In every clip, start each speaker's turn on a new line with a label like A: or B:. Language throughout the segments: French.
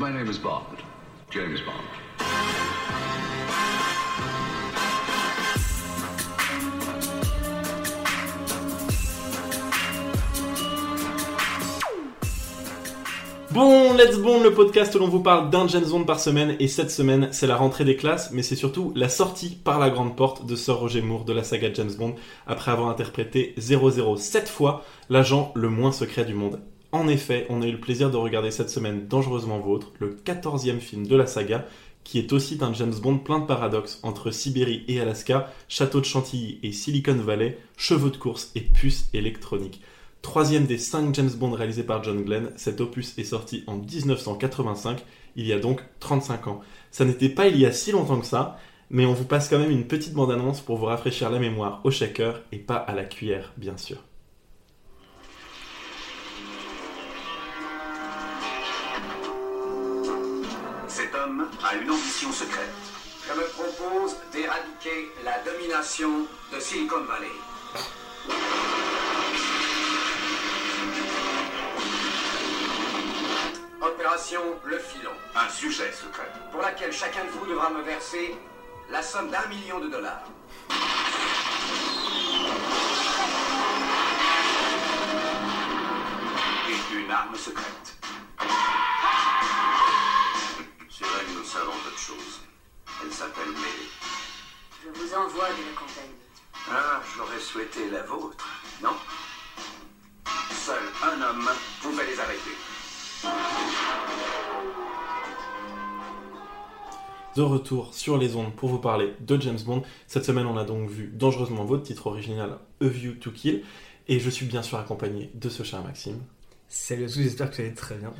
A: My name is Bond. James Bond.
B: Bon, Let's Bond, le podcast où l'on vous parle d'un James Bond par semaine, et cette semaine, c'est la rentrée des classes, mais c'est surtout la sortie par la grande porte de Sir Roger Moore de la saga James Bond, après avoir interprété 007 fois l'agent le moins secret du monde. En effet, on a eu le plaisir de regarder cette semaine Dangereusement Vôtre, le 14e film de la saga, qui est aussi un James Bond plein de paradoxes entre Sibérie et Alaska, château de Chantilly et Silicon Valley, chevaux de course et puces électroniques. Troisième des cinq James Bond réalisés par John Glenn, cet opus est sorti en 1985, il y a donc 35 ans. Ça n'était pas il y a si longtemps que ça, mais on vous passe quand même une petite bande-annonce pour vous rafraîchir la mémoire au shaker et pas à la cuillère, bien sûr.
C: A une ambition secrète.
D: Je me propose d'éradiquer la domination de Silicon Valley. Opération Le Filon,
C: Un sujet secret.
D: pour laquelle chacun de vous devra me verser la somme d'un million de dollars.
C: Et une arme secrète.
D: Elle s'appelle May.
E: Je vous envoie de la compagnie.
D: Ah, j'aurais souhaité la vôtre, non? Seul un homme pouvait les arrêter.
B: De retour sur les ondes pour vous parler de James Bond. Cette semaine, on a donc vu Dangereusement votre titre original A View to Kill, et je suis bien sûr accompagné de ce cher Maxime.
F: Salut à tous, j'espère que vous allez très bien.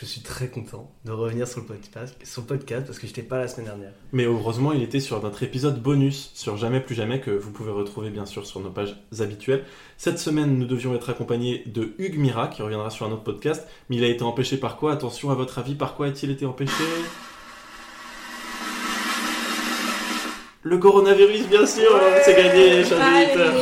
F: Je suis très content de revenir sur le podcast, sur le podcast parce que j'étais pas la semaine dernière.
B: Mais heureusement, il était sur notre épisode bonus sur Jamais plus jamais que vous pouvez retrouver bien sûr sur nos pages habituelles. Cette semaine, nous devions être accompagnés de Hugues Mira qui reviendra sur un autre podcast, mais il a été empêché par quoi? Attention, à votre avis, par quoi a-t-il été empêché? Le coronavirus, bien sûr, c'est gagné, chers auditeurs.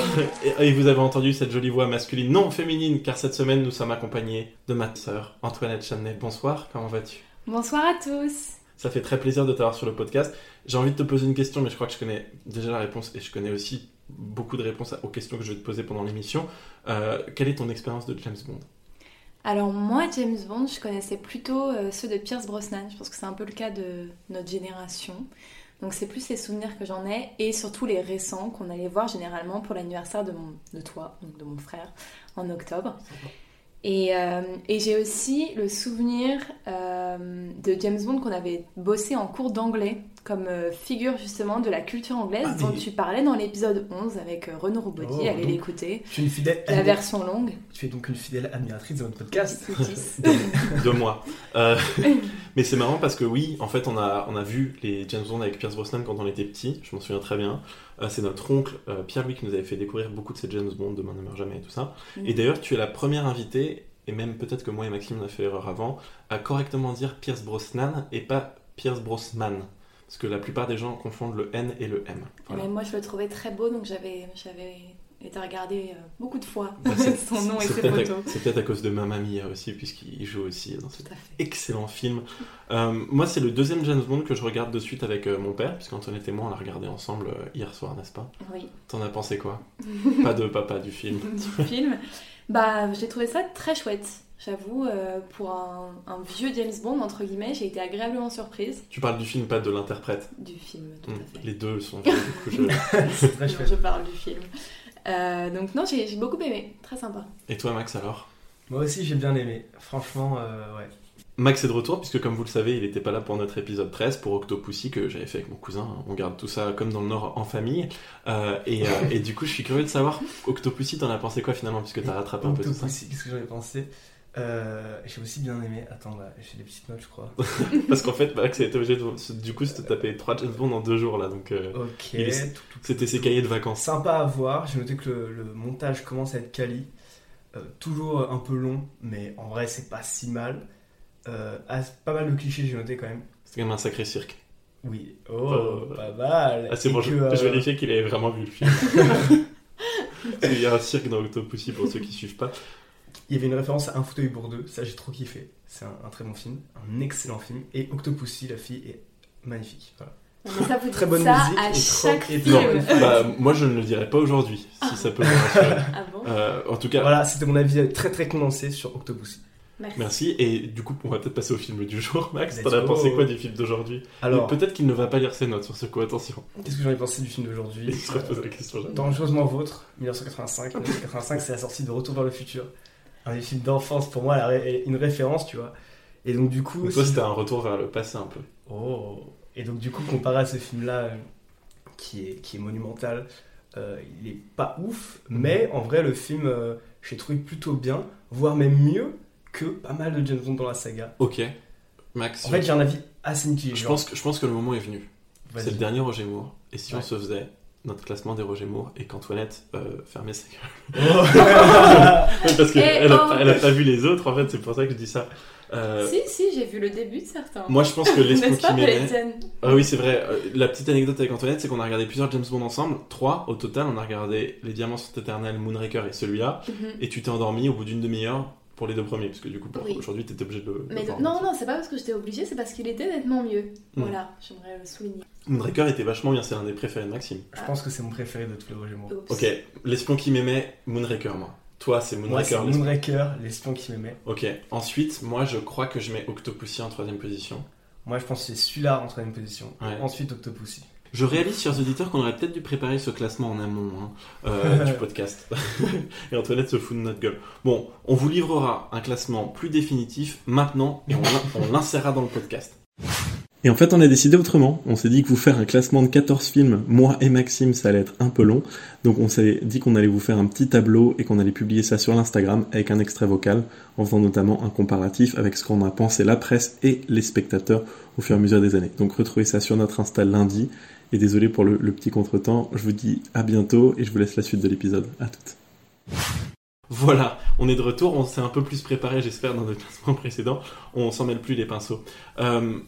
B: Et, et vous avez entendu cette jolie voix masculine, non féminine, car cette semaine, nous sommes accompagnés de ma sœur, Antoinette Chanet. Bonsoir, comment vas-tu?
G: Bonsoir à tous.
B: ça fait très plaisir de t'avoir sur le podcast. J'ai envie de te poser une question, mais je crois que je connais déjà la réponse et je connais aussi beaucoup de réponses aux questions que je vais te poser pendant l'émission. Euh, quelle est ton expérience de James Bond?
G: Alors moi, James Bond, je connaissais plutôt euh, ceux de Pierce Brosnan. Je pense que c'est un peu le cas de notre génération. Donc c'est plus les souvenirs que j'en ai et surtout les récents qu'on allait voir généralement pour l'anniversaire de, mon, de toi, donc de mon frère, en octobre. Et, euh, et j'ai aussi le souvenir euh, de James Bond qu'on avait bossé en cours d'anglais comme euh, figure justement de la culture anglaise
F: Ah,
G: dont tu parlais dans l'épisode 11 avec euh, Renaud Robaudy.
F: Oh,
G: allez l'écouter.
F: Tu es une fidèle,
G: La
F: admi-
G: version longue.
F: tu es donc une fidèle admiratrice de notre podcast.
B: De moi. Euh, mais c'est marrant parce que oui, en fait, on a, on a vu les James Bond avec Pierce Brosnan quand on était petit, je m'en souviens très bien. Euh, c'est notre oncle euh, Pierre-Louis qui nous avait fait découvrir beaucoup de ces James Bond, Demain ne meurt jamais et tout ça. Et d'ailleurs, tu es la première invitée, et même peut-être que moi et Maxime on a fait l'erreur avant, à correctement dire Pierce Brosnan et pas Pierce Brosnan. Parce que la plupart des gens confondent le N et le M. Voilà.
G: Mais moi, je le trouvais très beau, donc j'avais, j'avais été regarder euh, beaucoup de fois
B: Bah,
G: son nom et ses
B: à-
G: photos.
B: c'est peut-être à cause de Mamma Mia aussi, puisqu'il joue aussi dans ce
G: Tout à fait.
B: excellent film. Euh, moi, c'est le deuxième James Bond que je regarde de suite avec euh, mon père, puisqu'Antoinette et moi, on l'a regardé ensemble euh, hier soir, n'est-ce pas?
G: Oui,
B: T'en as pensé quoi? Pas de papa du film.
G: du film. Bah, j'ai trouvé ça très chouette. J'avoue, euh, pour un, un vieux James Bond, entre guillemets, j'ai été agréablement surprise
B: Tu parles du film, pas de l'interprète?
G: du film, tout
B: Hmm,
G: à fait.
B: Les deux sont vieux, du coup, je-
F: C'est très
G: Non,
F: chouette.
G: je parle du film. Euh, donc non, j'ai, beaucoup aimé, très sympa.
B: Et toi, Max, alors?
F: Moi aussi, j'ai bien aimé. Franchement, euh, ouais.
B: Max est de retour, puisque comme vous le savez, il n'était pas là pour notre épisode 13, pour Octopussy, que j'avais fait avec mon cousin. On garde tout ça comme dans le Nord en famille. Euh, et, euh, et du coup, je suis curieux de savoir, Octopussy, t'en as pensé quoi finalement, puisque t'as rattrapé un peu tout ça?
F: Octopussy, qu'est-ce que j'en ai pensé? Euh, J'ai aussi bien aimé. Attends, bah, j'ai des petites notes, je crois.
B: Parce qu'en fait, Max a été obligé de, du coup, te taper 3 James Bond en 2 jours, là. Donc, euh,
F: Ok.
B: Il est- c'était ses cahiers de vacances.
F: Sympa à voir. J'ai noté que le, le montage commence à être quali. Euh, toujours un peu long, mais en vrai, c'est pas si mal. Pas mal de clichés, j'ai noté quand même.
B: C'est quand même un sacré cirque.
F: Oui. Oh,
B: Oh.
F: pas mal.
B: Ah, c'est bon,
F: que,
B: je, je vérifiais qu'il avait vraiment vu le film. Qu'il y a un cirque dans Octopussy pour ceux qui suivent pas.
F: Il y avait une référence à Un fauteuil pour deux, ça j'ai trop kiffé. C'est un, un très bon film, un excellent film. Et Octopussy, la fille, est magnifique. Voilà.
G: Mais ça, vous
F: Très bonne
G: ça
F: musique
G: à chaque film.
B: Bah, moi, je ne le dirais pas aujourd'hui, si ça peut vous rassurer.
G: Ah bon
B: Euh, en tout cas,
F: Voilà, c'était mon avis très très condensé sur Octopussy.
G: Merci.
B: merci. Et du coup, on va peut-être passer au film du jour. Max, t'en as pensé quoi du film d'aujourd'hui?
F: Alors,
B: Peut-être qu'il ne va pas lire ses notes sur ce coup, attention.
F: qu'est-ce que j'en ai pensé du film d'aujourd'hui?
B: La question.
F: Dangereusement Vôtre, 1985. 1985, c'est la sortie de Retour vers le futur. Un des films d'enfance, pour moi, une référence, tu vois. Et donc, du coup.
B: Donc, toi, c'était un retour vers le passé un peu.
F: Oh Et donc, du coup, comparé à ce film-là, euh, qui, est, qui est monumental, euh, il est pas ouf, mais en vrai, le film, euh, j'ai trouvé plutôt bien, voire même mieux que pas mal de James Bond dans la saga.
B: Ok. Max,
F: En fait, j'ai un avis assez mitigé.
B: je, pense que, je pense que le moment est venu. C'est le dernier Roger Moore. Et si on se faisait notre classement des Roger Moore et qu'Antoinette euh, fermait sa gueule
F: Oh.
B: Parce qu'elle
G: Eh
B: elle a,
G: oh.
B: pas- vu les autres, en fait, c'est pour ça que je dis ça. Euh,
G: Si, si, j'ai vu le début de certains.
B: Moi, je pense que
G: N'est-ce
B: qui
G: pas,
B: m'aimait. Ah oui, c'est vrai. Euh, La petite anecdote avec Antoinette, c'est qu'on a regardé plusieurs James Bond ensemble. Trois au total. On a regardé Les Diamants sont éternels, Moonraker et celui-là.
G: Mhm.
B: Et tu t'es endormi au bout d'une demi-heure pour les deux premiers. Parce que du coup, pour
G: Oui.
B: aujourd'hui, t'étais obligé de le.
G: Mais non, non, c'est pas parce que j'étais obligée, c'est parce qu'il était nettement mieux.
B: Hmm.
G: Voilà, j'aimerais le souligner.
B: Moonraker était vachement bien. C'est l'un des préférés de Maxime.
F: Je pense que c'est mon préféré de tous les Roger Moore.
G: Oups.
B: Ok. L'espion qui m'aimait, Moonraker, moi. Toi, c'est
F: Moi,
B: Moonraker. l'espion.
F: Moonraker, l'espion qui m'aimait.
B: Ok. Ensuite, moi, je crois que je mets Octopussy en troisième position.
F: Moi, je pense que c'est celui-là en troisième position.
B: Ouais.
F: Ensuite, Octopussy.
B: Je réalise, chers auditeurs, qu'on aurait peut-être dû préparer ce classement en amont hein, euh, du podcast. et Antoinette se fout de notre gueule. Bon, on vous livrera un classement plus définitif maintenant et on, l'in- on l'insérera dans le podcast. Et en fait, on a décidé autrement. On s'est dit que vous faire un classement de 14 films, moi et Maxime, ça allait être un peu long. Donc on s'est dit qu'on allait vous faire un petit tableau et qu'on allait publier ça sur l'Instagram avec un extrait vocal, en faisant notamment un comparatif avec ce qu'on a pensé la presse et les spectateurs au fur et à mesure des années. Donc retrouvez ça sur notre Insta lundi. Et désolé pour le, le petit contretemps, je vous dis à bientôt et je vous laisse la suite de l'épisode. À toutes. Voilà, on est de retour, on s'est un peu plus préparé, j'espère, dans notre classement précédent. On s'en mêle plus les pinceaux. Euh,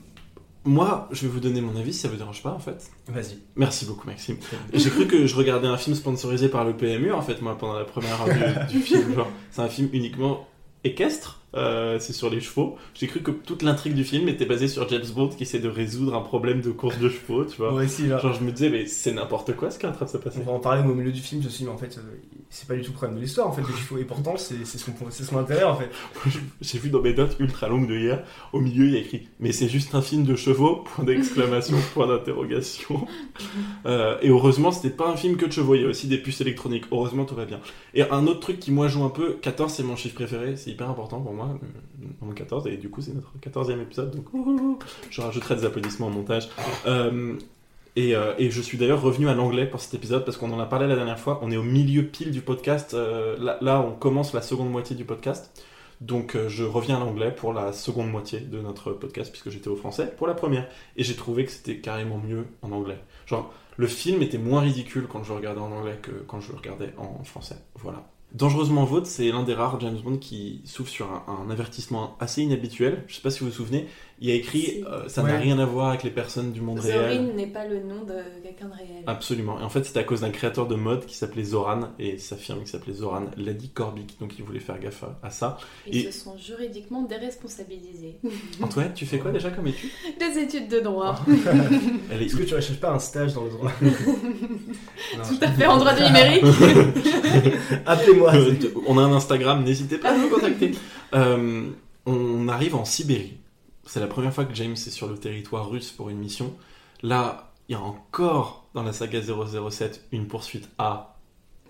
B: moi, je vais vous donner mon avis, si ça vous dérange pas, en fait.
F: Vas-y.
B: Merci beaucoup, Maxime. J'ai cru que je regardais un film sponsorisé par le PMU, en fait, moi, pendant la première heure du, du film. Genre, c'est un film uniquement équestre, euh, c'est sur les chevaux. J'ai cru que toute l'intrigue du film était basée sur James Bond qui essaie de résoudre un problème de course de chevaux, tu vois.
F: Là.
B: Genre, je me disais, mais c'est n'importe quoi ce qui est en train de se passer.
F: On va en parler au milieu du film, je suis, mais en fait, euh, c'est pas du tout le problème de l'histoire, en fait, les chevaux. Et pourtant, c'est son, son intérêt, en fait.
B: J'ai vu dans mes notes ultra longues de hier, au milieu il y a écrit Mais c'est juste un film de chevaux? Point d'exclamation, point d'interrogation. Euh, et heureusement, c'était pas un film que de chevaux, il y a aussi des puces électroniques. Heureusement, tout va bien. Et un autre truc qui, moi, joue un peu 14, c'est mon chiffre préféré, c'est hyper important pour moi, euh, mon 14, et du coup, c'est notre 14e épisode, donc je rajouterai des applaudissements au montage. Euh, et, euh, et je suis d'ailleurs revenu à l'anglais pour cet épisode parce qu'on en a parlé la dernière fois. On est au milieu pile du podcast. euh, là, là, on commence la seconde moitié du podcast. Donc je reviens à l'anglais pour la seconde moitié de notre podcast puisque j'étais au français pour la première. Et j'ai trouvé que c'était carrément mieux en anglais. Genre, le film était moins ridicule quand je le regardais en anglais que quand je le regardais en français. Voilà. Dangereusement Vôtre, c'est l'un des rares James Bond qui souffre sur un, avertissement assez inhabituel. Je sais pas si vous vous souvenez, il y a écrit
G: Si.
B: euh, ça
F: Ouais.
B: n'a rien à voir avec les personnes du monde réel.
G: Zorin n'est pas le nom de quelqu'un de réel.
B: Absolument. Et en fait, c'était à cause d'un créateur de mode qui s'appelait Zoran et sa firme qui s'appelait Zoran l'a dit Corbic. Donc, il voulait faire gaffe à, à ça.
G: Ils
B: et-
G: se sont juridiquement déresponsabilisés.
B: Antoine, tu fais quoi déjà comme étude?
G: Des études de droit.
B: Est
F: Est-ce que tu recherches pas un stage dans le droit? Non,
G: Tout à fait en droit du numérique.
F: Appelez-moi.
B: Euh, on a un Instagram, n'hésitez pas à nous contacter. Euh, on arrive en Sibérie. C'est la première fois que James est sur le territoire russe pour une mission. Là, il y a encore dans la saga 007 une poursuite à.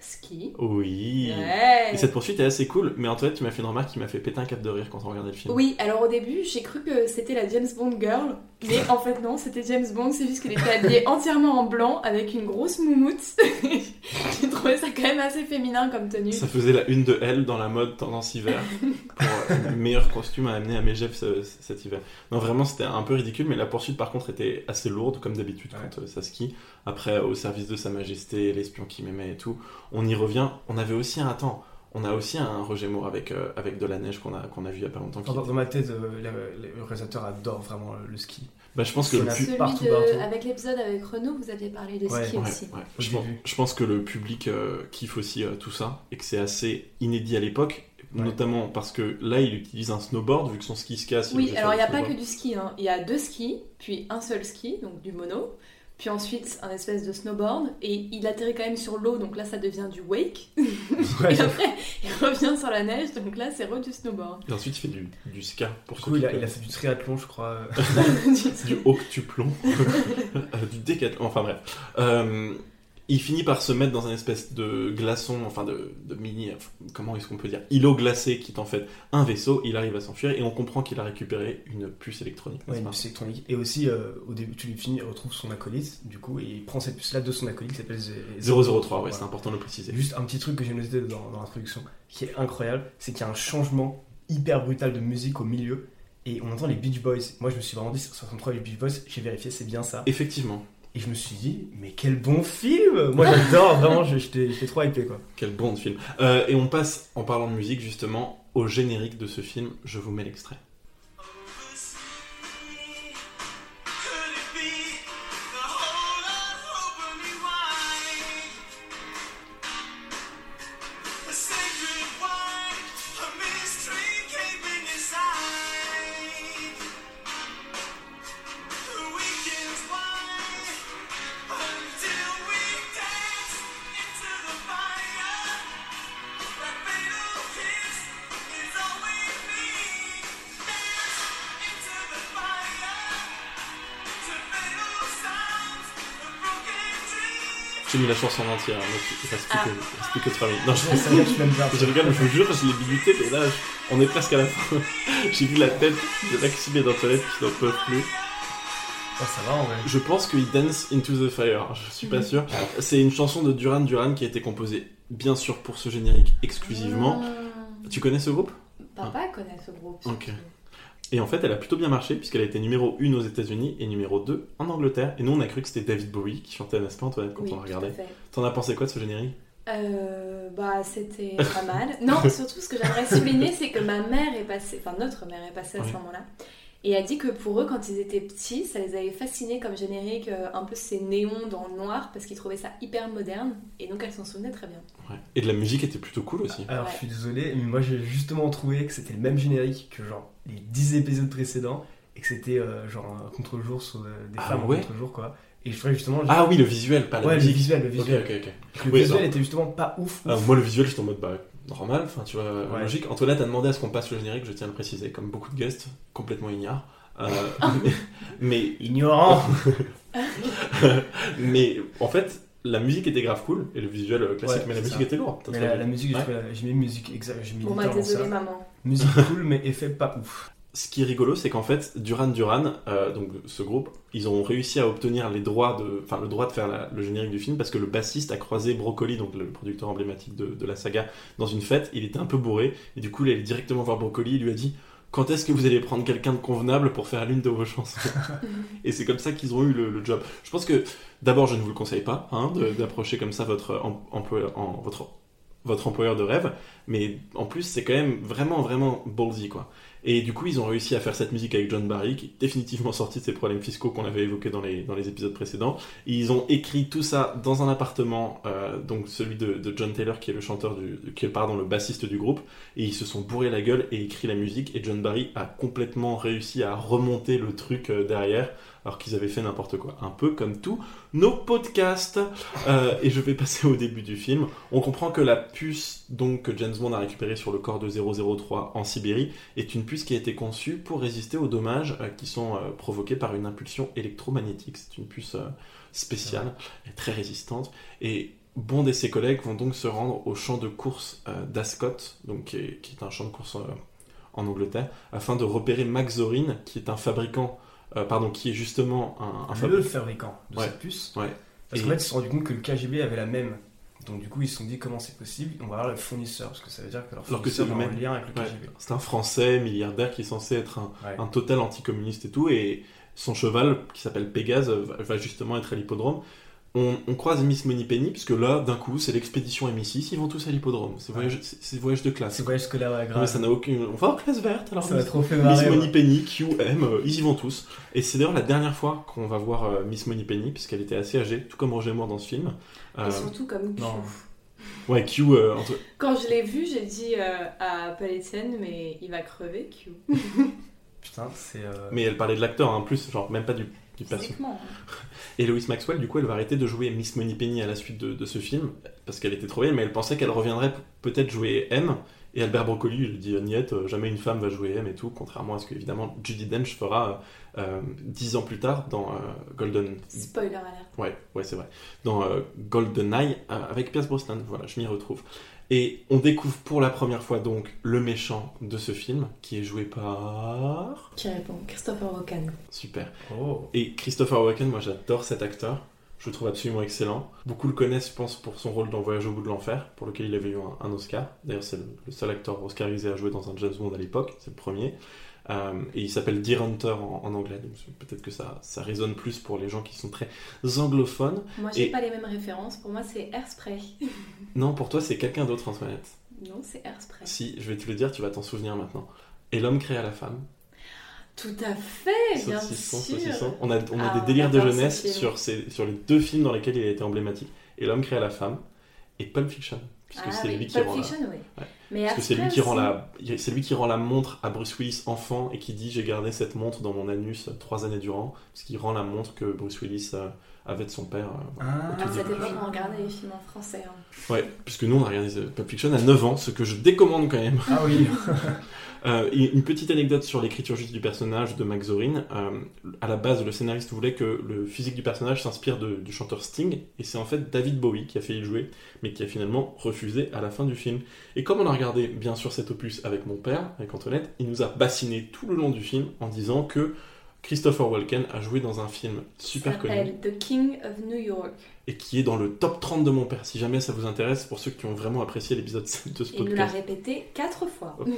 G: Ski.
B: Oui.
G: Ouais.
B: Et cette poursuite est assez cool, mais Antoine, tu m'as fait une remarque qui m'a fait péter un cap de rire quand on regardait le film.
G: Oui, alors au début, j'ai cru que c'était la James Bond girl, mais en fait non, c'était James Bond, c'est juste qu'il était habillé entièrement en blanc avec une grosse moumoute. j'ai trouvé ça quand même assez féminin comme tenue.
B: Ça faisait la une de elle dans la mode tendance hiver pour le meilleur costume à amener à ce- cet hiver. Non, vraiment, c'était un peu ridicule, mais la poursuite par contre était assez lourde, comme d'habitude
F: Ouais.
B: quand euh, ça skie. Après, au service de Sa Majesté, l'espion qui m'aimait et tout, on y revient. On avait aussi un attends, on a aussi un Roger Moore avec, euh, avec de la neige qu'on a, qu'on a vu il y a pas longtemps.
F: Dans,
B: était-
F: dans ma tête, euh, le, le réalisateur adore vraiment le, le ski.
B: Bah, je pense que
F: C'est
B: le pu-
G: Celui
F: partout,
G: de...
F: partout.
G: avec l'épisode avec Renault, vous aviez parlé de
F: Ouais,
G: ski
B: Ouais,
G: aussi.
B: ouais. Je, pense,
F: début.
B: je pense que le public euh, kiffe aussi euh, tout ça et que c'est assez inédit à l'époque.
F: Ouais.
B: notamment parce que là, il utilise un snowboard vu que son ski se casse.
G: Oui, alors il n'y a pas que du ski. hein. Il y a deux skis, puis un seul ski, donc du mono. Puis ensuite un espèce de snowboard. Et il atterrit quand même sur l'eau, donc là ça devient du wake.
F: Ouais.
G: Et après il revient sur la neige, donc là c'est re du snowboard.
B: Et ensuite, il fait du, du ska pour
F: coup,
B: qui
F: il a, il a fait du triathlon, je crois.
B: du octuplon, euh, du décathlon, enfin bref. Euh, il finit par se mettre dans un espèce de glaçon, enfin de, de mini, comment est-ce qu'on peut dire, îlot glacé qui est en fait un vaisseau, il arrive à s'enfuir et on comprend qu'il a récupéré une puce électronique.
F: Ouais, une puce électronique. Et aussi, euh, au début, tu lui finis, il retrouve son acolyte, du coup, et il prend cette puce-là de son acolyte qui s'appelle Z-
B: 003, ouais,
F: Voilà.
B: c'est important de le préciser.
F: Juste un petit truc que j'ai noté dans, dans l'introduction qui est incroyable, c'est qu'il y a un changement hyper brutal de musique au milieu et on entend les Beach Boys. Moi je me suis vraiment dit, sur 63 les Beach Boys, j'ai vérifié, c'est bien ça.
B: Effectivement,
F: Et je me suis dit, mais quel bon film Moi j'adore, vraiment, j'étais trop hypé quoi.
B: quel bon film. Euh, et on passe, en parlant de musique justement, au générique de ce film, je vous mets l'extrait. J'ai mis la chanson en entière, donc il reste plus,
G: Ah.
B: que, il reste plus que 3 minutes. Non, je
F: bien.
B: Je rigole, je vous jure, je l'ai buté, mais là, je- on est presque à la fin. J'ai vu la tête de Maxime et d'Antoinette qui n'en peuvent plus.
F: Ah, ça va en vrai.
B: Je pense qu'il Dance Into the Fire, je suis pas sûr. C'est une chanson de Duran Duran qui a été composée, bien sûr, pour ce générique exclusivement.
G: Ah.
B: Tu connais ce groupe?
G: Papa connaît ce groupe.
B: Ok.
G: surtout.
B: Et en fait, elle a plutôt bien marché, puisqu'elle a été numéro 1 aux États-Unis et numéro 2 en Angleterre. Et nous, on a cru que c'était David Bowie qui chantait, n'est-ce pas, Antoinette, quand
G: Oui,
B: on
G: fait.
B: T'en as pensé quoi de ce générique?
G: Euh, bah, c'était pas mal. Non, surtout ce que j'aimerais souligner, c'est que ma mère est passée, enfin notre mère est passée à ce moment-là, et a dit que pour eux, quand ils étaient petits, ça les avait fascinés comme générique, euh, un peu ces néons dans le noir, parce qu'ils trouvaient ça hyper moderne, et donc elle s'en souvenait très bien.
B: Ouais. Et de la musique était plutôt cool aussi.
F: Alors
G: Ouais.
F: je suis désolé, mais moi j'ai justement trouvé que c'était le même générique que genre les 10 épisodes précédents et que c'était euh, genre un contre-jour sur euh, des
B: Ah
F: femmes
B: ouais
F: en contre-jour quoi. Et je trouvais justement.
B: Ah oui, le visuel, pas la
F: ouais, le
B: musique.
F: visuel, le visuel.
B: ok, ok.
F: Le
B: Oui,
F: visuel était justement pas ouf.
B: Ah, moi, le visuel, j'étais en mode bah, normal, enfin, tu vois,
F: Ouais.
B: logique. Antoinette a demandé à ce qu'on passe le générique, je tiens à le préciser, comme beaucoup de guests, complètement ignares. Euh, mais, mais,
F: Ignorant
B: mais en fait, la musique était grave cool, et le visuel euh, classique,
F: Ouais,
B: mais la
F: c'est
B: musique
F: ça.
B: était lourde. T'as
F: Mais
B: trouvé
F: la, la musique, j'ai
B: Ouais.
F: trouvé la- j'ai mis musique exact, j'ai mis
G: Bon, bah,
F: littéralement ça.
G: maman.
F: Musique cool, mais effet pas ouf.
B: Ce qui est rigolo, c'est qu'en fait, Duran Duran, euh, donc ce groupe, ils ont réussi à obtenir les droits de, enfin le droit de faire la- le générique du film parce que le bassiste a croisé Broccoli, donc le producteur emblématique de, de la saga, dans une fête. Il était un peu bourré et du coup, il est allé directement voir Broccoli. Il lui a dit quand est-ce que vous allez prendre quelqu'un de convenable pour faire l'une de vos chansons? Et c'est comme ça qu'ils ont eu le, le job. Je pense que d'abord, je ne vous le conseille pas hein, de- d'approcher comme ça votre em- employeur, en, votre votre employeur de rêve, mais en plus c'est quand même vraiment vraiment ballsy quoi. Et du coup ils ont réussi à faire cette musique avec John Barry qui est définitivement sorti de ces problèmes fiscaux qu'on avait évoqués dans les, dans les épisodes précédents. Et ils ont écrit tout ça dans un appartement, euh, donc celui de, de John Taylor qui est le chanteur du, qui est pardon le bassiste du groupe, et ils se sont bourrés la gueule et écrit la musique. Et John Barry a complètement réussi à remonter le truc euh, derrière alors qu'ils avaient fait n'importe quoi. Un peu comme tous nos podcasts. Euh, et je vais passer au début du film. On comprend que la puce donc, que James A récupérée sur le corps de 003 en Sibérie est une puce qui a été conçue pour résister aux dommages euh, qui sont euh, provoqués par une impulsion électromagnétique. C'est une puce euh, spéciale et très résistante. Et Bond et ses collègues vont donc se rendre au champ de course d'Ascot, donc qui est, qui est un champ de course en Angleterre, afin de repérer Max Zorin, qui est un fabricant, euh, pardon, qui est justement un, un
F: Le
B: fabricant.
F: fabricant de
B: Ouais.
F: cette puce.
B: Ouais.
F: Parce qu'en fait, ils se sont rendu compte que le KGB avait la même. Donc du coup, ils se sont dit comment c'est possible? On va voir le fournisseur, parce que ça veut dire que leur
B: Alors que c'est le même.
F: lien avec le
B: Ouais.
F: KGB.
B: C'est un Français milliardaire qui est censé être un,
F: Ouais.
B: un total anticommuniste et tout, et son cheval, qui s'appelle Pégase, va, justement être à l'hippodrome. On, on croise Miss Moneypenny, puisque là, d'un coup, c'est l'expédition M6, ils vont tous à l'hippodrome. C'est
F: Ouais.
B: voyage, c'est voyage de classe.
F: C'est voyage scolaire ouais,
B: Non,
F: grave.
B: mais ça n'a aucune. On va en classe verte, alors
F: Ça
B: Miss,
F: trop fait
B: Miss
F: marrer. ouais.
B: Moneypenny, QM, euh, ils y vont tous. Et c'est d'ailleurs la dernière fois qu'on va voir euh, Miss Moneypenny, puisqu'elle était assez âgée, tout comme Roger Moore dans ce film. Euh,
G: Et surtout comme Q.
F: non.
B: Ouais, Q, euh, entre-
G: Quand je l'ai vu, j'ai dit euh, à Paul Etienne, mais il va crever, Q.
F: Putain, c'est. euh,
B: mais elle parlait de l'acteur en plus, genre même pas du, du perso.
G: Physiquement.
B: Et Lois Maxwell, du coup, elle va arrêter de jouer Miss Moneypenny à la suite de, de ce film, parce qu'elle était trop vieille, mais elle pensait qu'elle reviendrait peut-être jouer M. Et Albert Broccoli lui dit Niette, euh, jamais une femme va jouer M et tout, contrairement à ce que, évidemment, Judy Dench fera euh, dix ans plus tard dans euh, Golden.
G: Spoiler alert.
B: Ouais, ouais, c'est vrai. Dans euh, GoldenEye euh, avec Pierce Brosnan. Voilà, je m'y retrouve. Et on découvre pour la première fois donc le méchant de ce film, qui est joué par.
G: Qui répond Christopher Walken.
B: Super.
F: Oh.
B: Et Christopher Walken, moi j'adore cet acteur. Je le trouve absolument excellent. Beaucoup le connaissent, je pense, pour son rôle dans Voyage au bout de l'enfer, pour lequel il avait eu un, un Oscar. D'ailleurs, c'est le, le seul acteur oscarisé à jouer dans un James Bond à l'époque, c'est le premier. Euh, et il s'appelle Deer Hunter en, en anglais, donc peut-être que ça, ça résonne plus pour les gens qui sont très anglophones.
G: Moi, j'ai
B: Et-
G: pas les mêmes références. Pour moi, c'est Airspray.
B: Non, pour toi, c'est quelqu'un d'autre, Antoinette.
G: non, c'est Airspray.
B: Si, je vais te le dire, tu vas t'en souvenir maintenant. Et l'homme créa la femme.
G: Tout à fait, bien
B: Saucisson,
G: sûr.
B: saucisson. On a, on a
G: Ah,
B: des délires de
G: ce
B: jeunesse sur, ces, sur les deux films dans lesquels il a été emblématique. Et l'homme créa la femme et Pulp Fiction. Puisque
G: Ah
B: c'est
G: oui,
B: lui qui
G: Pulp
B: rend la...
G: Fiction, oui.
B: Ouais.
G: Mais
B: Parce que c'est lui qui rend la, c'est lui qui rend la montre à Bruce Willis enfant et qui dit j'ai gardé cette montre dans mon anus trois années durant, parce qu'il rend la montre que Bruce Willis euh, avait de son père. euh.
F: Ah,
G: À cette époque, on regardait les films en français. hein.
B: Ouais, puisque nous on a regardé Pulp Fiction à 9 ans, ce que je décommande quand même.
F: Ah oui.
B: Euh, une petite anecdote sur l'écriture juste du personnage de Max Zorin. Euh, à la base, le scénariste voulait que le physique du personnage s'inspire du chanteur Sting, et c'est en fait David Bowie qui a fait y jouer, mais qui a finalement refusé à la fin du film. Et comme on a regardé bien sûr cet opus avec mon père, avec Antoinette, il nous a bassiné tout le long du film en disant que Christopher Walken a joué dans un film super connu
G: s'appelle The King of New York.
B: Et qui est dans le top 30 de mon père. Si jamais ça vous intéresse, pour ceux qui ont vraiment apprécié l'épisode 7 de ce
G: Il nous l'a
B: podcast.
G: répété quatre fois.
B: Ok.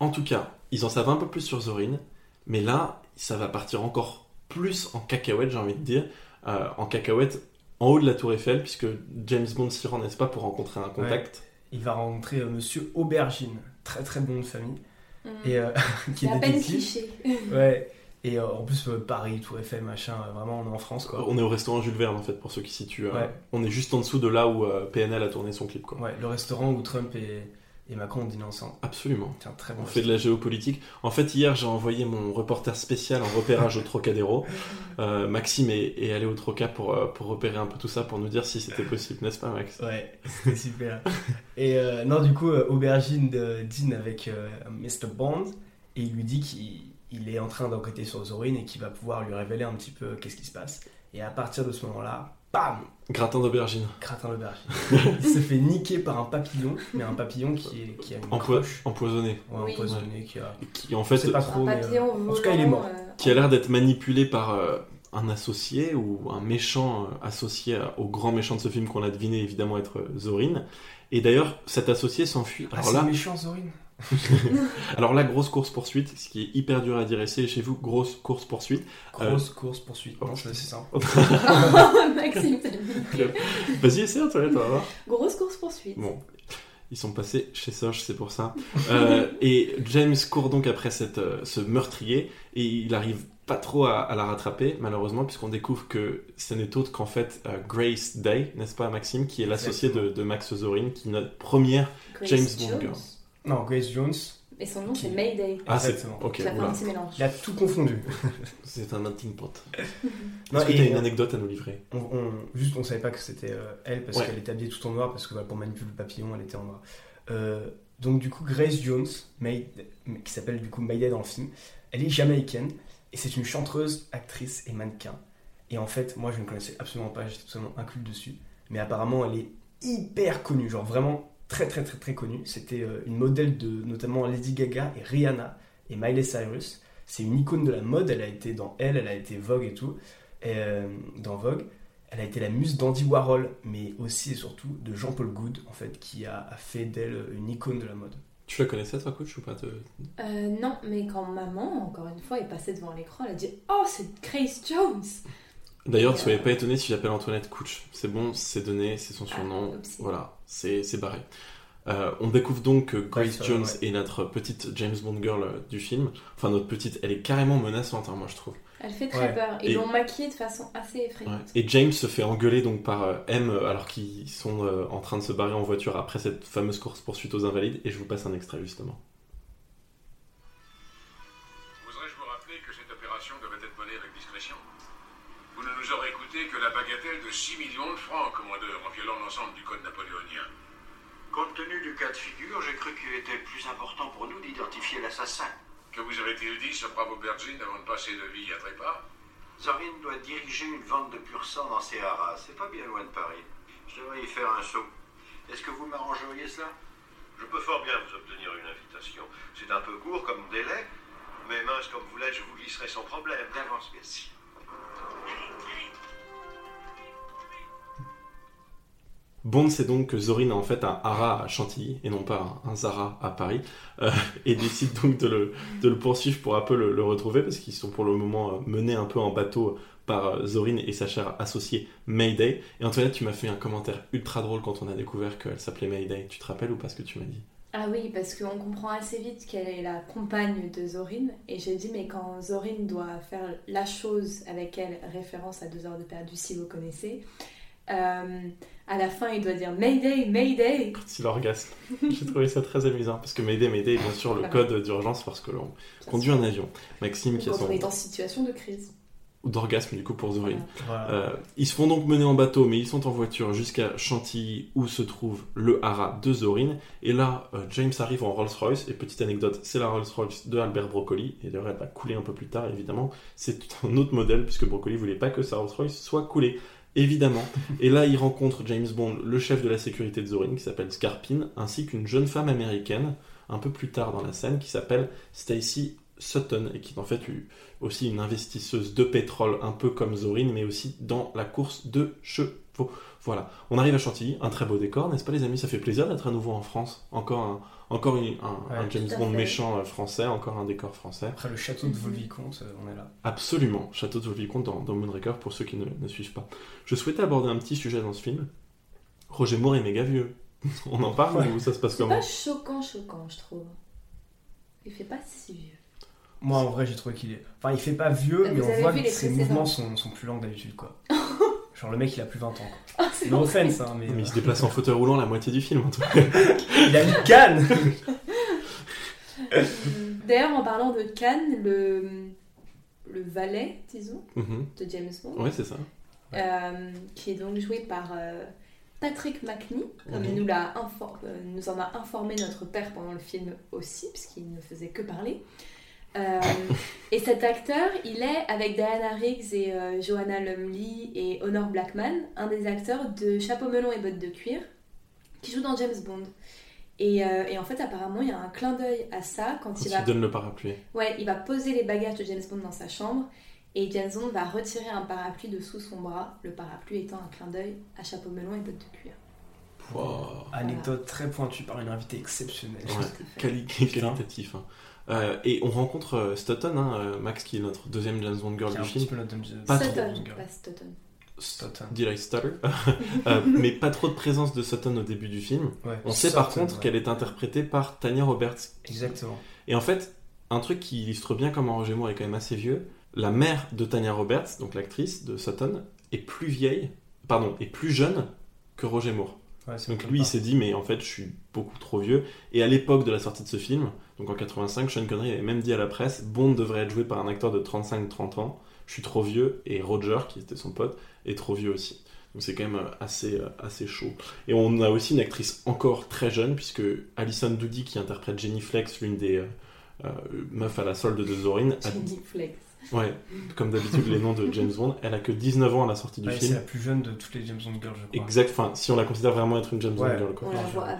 B: En tout cas, ils en savent un peu plus sur Zorin, mais là, ça va partir encore plus en cacahuète, j'ai envie de dire, euh, en cacahuète en haut de la tour Eiffel, puisque James Bond s'y rend, n'est-ce pas, pour rencontrer un contact.
F: Il va rencontrer euh, Monsieur Aubergine, très très bon de famille,
G: Mm.
F: et euh, qui est
G: à peine cliché.
F: Ouais. Et euh, en plus, euh, Paris, Tour Eiffel, machin, euh, vraiment, on est en France, quoi.
B: On est au restaurant Jules Verne, en fait, pour ceux qui situent. euh,
F: Ouais.
B: On est juste en dessous de là où PNL a tourné son clip, quoi.
F: Ouais, le restaurant où Trump et, et Macron ont dîné ensemble.
B: Absolument.
F: C'est un très bon
B: On fait de la géopolitique. En fait, hier, j'ai envoyé mon reporter spécial en repérage au Trocadéro. Maxime est, est allé au Troca pour, pour repérer un peu tout ça, pour nous dire si c'était possible, n'est-ce pas, Max?
F: Ouais, c'était super. et non, du coup, Aubergine dîne avec Mr. Bond et il lui dit qu'il il est en train d'enquêter sur Zorin et qu'il va pouvoir lui révéler un petit peu qu'est-ce qui se passe. Et à partir de ce moment-là, bam
B: Gratin d'aubergine.
F: Gratin l'aubergine. il se fait niquer par un papillon, mais un papillon qui, est, qui a une
B: Empo-
F: croche.
B: empoisonné.
F: Ouais,
G: Oui.
F: empoisonné, qui a...
B: Qui, en fait,
F: Je sais pas trop, mais... euh, en tout cas, il est mort.
G: euh,
B: qui a l'air d'être manipulé par euh, un associé ou un méchant euh, associé au grand méchant de ce film qu'on a deviné évidemment être Zorin. Et d'ailleurs, cet associé s'enfuit.
F: Ah, c'est
B: là,
F: méchant, Zorin
B: alors là, grosse course poursuite, ce qui est hyper dur à dire ici chez vous, grosse course poursuite.
F: Grosse course poursuite.
B: oh,
F: Non, c'est simple.
G: Maxime.
B: Vas-y, essaie, Antoinette, on va voir.
G: Grosse course poursuite.
B: Bon, ils sont passés chez Soch, c'est pour ça. Euh, et James court donc après cette, euh, ce meurtrier et il arrive pas trop à, à la rattraper, malheureusement, puisqu'on découvre que ce n'est autre qu'en fait euh, Grace Day, n'est-ce pas, Maxime, qui est l'associé de, de Max Zorin, qui est notre première.
G: Grace
B: James Bond girl.
F: Non, Grace Jones,
G: Et son nom,
F: Qui-
G: c'est Mayday.
B: Ah, c'est.
F: Exactement.
B: Ok,
G: Ça fait un petit mélange.
F: il a tout confondu.
B: C'est un melting pot.
F: Non,
B: Est-ce que
F: et-
B: tu as une anecdote à nous livrer?
F: On, on- juste, on savait pas que c'était euh, elle parce
B: Ouais.
F: qu'elle était habillée tout en noir parce que bah, pour manipuler le papillon, elle était en noir. Euh, donc du coup, Grace Jones, May- qui s'appelle du coup Mayday dans le film, elle est jamaïcaine et c'est une chanteuse, actrice et mannequin. Et en fait, moi, je ne connaissais absolument pas, j'étais totalement inculte dessus. Mais apparemment, elle est hyper connue, genre vraiment très très très très connue. C'était euh, une modèle de notamment Lady Gaga et Rihanna et Miley Cyrus. C'est une icône de la mode, elle a été dans Elle, elle a été Vogue et tout. Et, euh, dans Vogue, elle a été la muse d'Andy Warhol, mais aussi et surtout de Jean-Paul Goud, en fait, qui a, a fait d'elle une icône de la mode.
B: Tu la connaissais, toi, coach, ou pas te-
G: Euh, non, mais quand maman, encore une fois, est passée devant l'écran, elle a dit Oh, c'est Grace Jones
B: D'ailleurs, ne soyez
G: euh,
B: pas étonnés si j'appelle Antoinette Couch. C'est bon, c'est donné, c'est son surnom.
G: Ah, oupsie.
B: voilà, c'est c'est barré. Euh, on découvre donc que Grace
F: ça,
B: Jones
F: ouais.
B: est notre petite James Bond girl euh, du film. Enfin, notre petite, elle est carrément menaçante, hein, moi je trouve.
G: Elle fait très
F: Ouais.
G: peur. Ils
B: Et-
G: l'ont maquillée de façon assez
B: Ouais.
G: effrayante.
B: Et James se fait engueuler donc par euh, M euh, alors qu'ils sont euh, en train de se barrer en voiture après cette fameuse course poursuite aux Invalides. Et je vous passe un extrait justement.
C: Oserais-je vous rappeler que cette opération devait être menée avec discrétion? Vous ne nous aurez coûté que la bagatelle de 6 millions de francs, commandeur, en violant l'ensemble du code napoléonien.
D: Compte tenu du cas de figure, j'ai cru qu'il était plus important pour nous d'identifier l'assassin.
C: Que vous avait-il dit, ce brave aubergine, avant de passer de vie à trépas?
D: Zorin doit diriger une vente de pur sang dans ses haras. C'est pas bien loin de Paris. Je devrais y faire un saut. Est-ce que vous m'arrangeriez cela?
H: Je peux fort bien vous obtenir une invitation. C'est un peu court comme délai, mais mince comme vous l'êtes, je vous glisserai sans problème.
D: D'avance, merci.
B: Bond sait donc que Zorin a en fait un Hara à Chantilly et non pas un, Zara à Paris euh, et décide donc de le, poursuivre pour un peu le, le retrouver parce qu'ils sont pour le moment euh, menés un peu en bateau par euh, Zorin et sa chère associée Mayday. Et Antoinette, tu m'as fait un commentaire ultra drôle quand on a découvert qu'elle s'appelait Mayday. Tu te rappelles ou pas ce que tu m'as dit?
G: Ah oui, parce qu'on comprend assez vite qu'elle est la compagne de Zorin. Et j'ai dit, mais quand Zorin doit faire la chose avec elle, référence à deux heures de perdu si vous connaissez, euh, à la fin il doit dire Mayday, Mayday.
B: Quand il orgasme. J'ai trouvé ça très amusant parce que Mayday, Mayday est bien sûr le code d'urgence parce que l'on conduit un avion. Maxime qui a son...
G: on est en situation de crise.
B: D'orgasme du coup pour Zorin.
G: Voilà.
B: Euh, ils se font donc mener en bateau, mais ils sont en voiture jusqu'à Chantilly où se trouve le haras de Zorin. Et là, euh, James arrive en Rolls-Royce. Et petite anecdote, c'est la Rolls-Royce de Albert Broccoli. Et d'ailleurs, elle va couler un peu plus tard, évidemment. C'est un autre modèle, puisque Broccoli voulait pas que sa Rolls-Royce soit coulée. Évidemment. Et là, il rencontre James Bond, le chef de la sécurité de Zorin, qui s'appelle Scarpine, ainsi qu'une jeune femme américaine, un peu plus tard dans la scène, qui s'appelle Stacy Sutton, et qui est en fait aussi une investisseuse de pétrole, un peu comme Zorin, mais aussi dans la course de chevaux. Voilà. On arrive à Chantilly, un très beau décor, n'est-ce pas les amis? Ça fait plaisir d'être à nouveau en France. Encore un, encore une- un, un
F: Ouais,
B: James Bond méchant euh, français, encore un décor français.
F: Après le château de Volvicomte, euh, on est là.
B: Absolument, Château de Volvicomte dans, dans Moonraker pour ceux qui ne, ne suivent pas. Je souhaitais aborder un petit sujet dans ce film. Roger Moore est méga vieux. On en parle ou ça se passe
G: C'est
B: comment?
G: pas choquant, choquant, je trouve. Il fait pas si vieux.
F: Moi en vrai j'ai trouvé qu'il est. Enfin il fait pas vieux,
G: Vous
F: mais on voit que ses mouvements sont, sont plus lents que d'habitude quoi. Genre le mec il a plus 20 ans quoi.
G: Ah,
F: No
G: vrai.
F: offense hein, mais.
B: Mais il
F: euh,
B: se déplace en fauteuil roulant la moitié du film en tout cas.
F: il a une canne
G: D'ailleurs, en parlant de Cannes, le, le valet, disons,
B: Mhm.
G: de James Bond,
B: Ouais, c'est ça.
G: euh, qui est donc joué par euh, Patrick McNee, comme
B: Mhm.
G: nous, l'a euh, nous en a informé notre père pendant le film aussi, puisqu'il ne faisait que parler. Euh, et cet acteur, il est avec Diana Riggs et euh, Joanna Lumley et Honor Blackman, un des acteurs de Chapeau melon et bottes de cuir, qui joue dans James Bond. Et, euh, et en fait, apparemment, il y a un clin d'œil à ça quand,
B: Quand
G: il
B: il
G: va
B: donne le parapluie.
G: Ouais, il va poser les bagages de James Bond dans sa chambre et James Bond va retirer un parapluie de sous son bras, le parapluie étant un clin d'œil à chapeau melon et bottes de cuir.
B: Wow.
F: Anecdote très pointue par une invitée exceptionnelle.
B: Ouais. Quali- qualitatif. hein. Euh, et on rencontre euh, Stoughton, hein, euh, Max qui est notre deuxième James Bond girl du
F: un petit
B: film.
F: peu notre James-
B: Pas trop.
G: Sutton, pas Stoughton.
F: Stoughton.
B: Did I stutter? Euh, Mais pas trop de présence de Sutton au début du film.
F: Ouais.
B: On sait par contre
F: ouais.
B: qu'elle est interprétée par Tanya Roberts.
F: Exactement.
B: Et en fait, un truc qui illustre bien comment Roger Moore est quand même assez vieux, la mère de Tanya Roberts, donc l'actrice de Sutton, est plus vieille, pardon, est plus jeune que Roger Moore.
F: Ouais,
B: Donc lui, il s'est dit, mais en fait, je suis beaucoup trop vieux. Et à l'époque de la sortie de ce film, donc en 85, Sean Connery avait même dit à la presse, Bond devrait être joué par un acteur de 35-30 ans. Je suis trop vieux. Et Roger, qui était son pote, est trop vieux aussi. Donc c'est quand même euh, assez, euh, assez chaud. Et on a aussi une actrice encore très jeune, puisque Alison Doody, qui interprète Jenny Flex, l'une des euh, euh, meufs à la solde de Zorin, a-
G: Jenny Flex.
B: Ouais, comme d'habitude les noms de James Bond, elle a que 19 ans à la sortie du
F: Ouais, c'est
B: film.
F: la plus jeune de toutes les James Bond girls, je crois.
B: Exact, enfin, si on la considère vraiment être une James Bond
F: Ouais.
B: girl, quoi.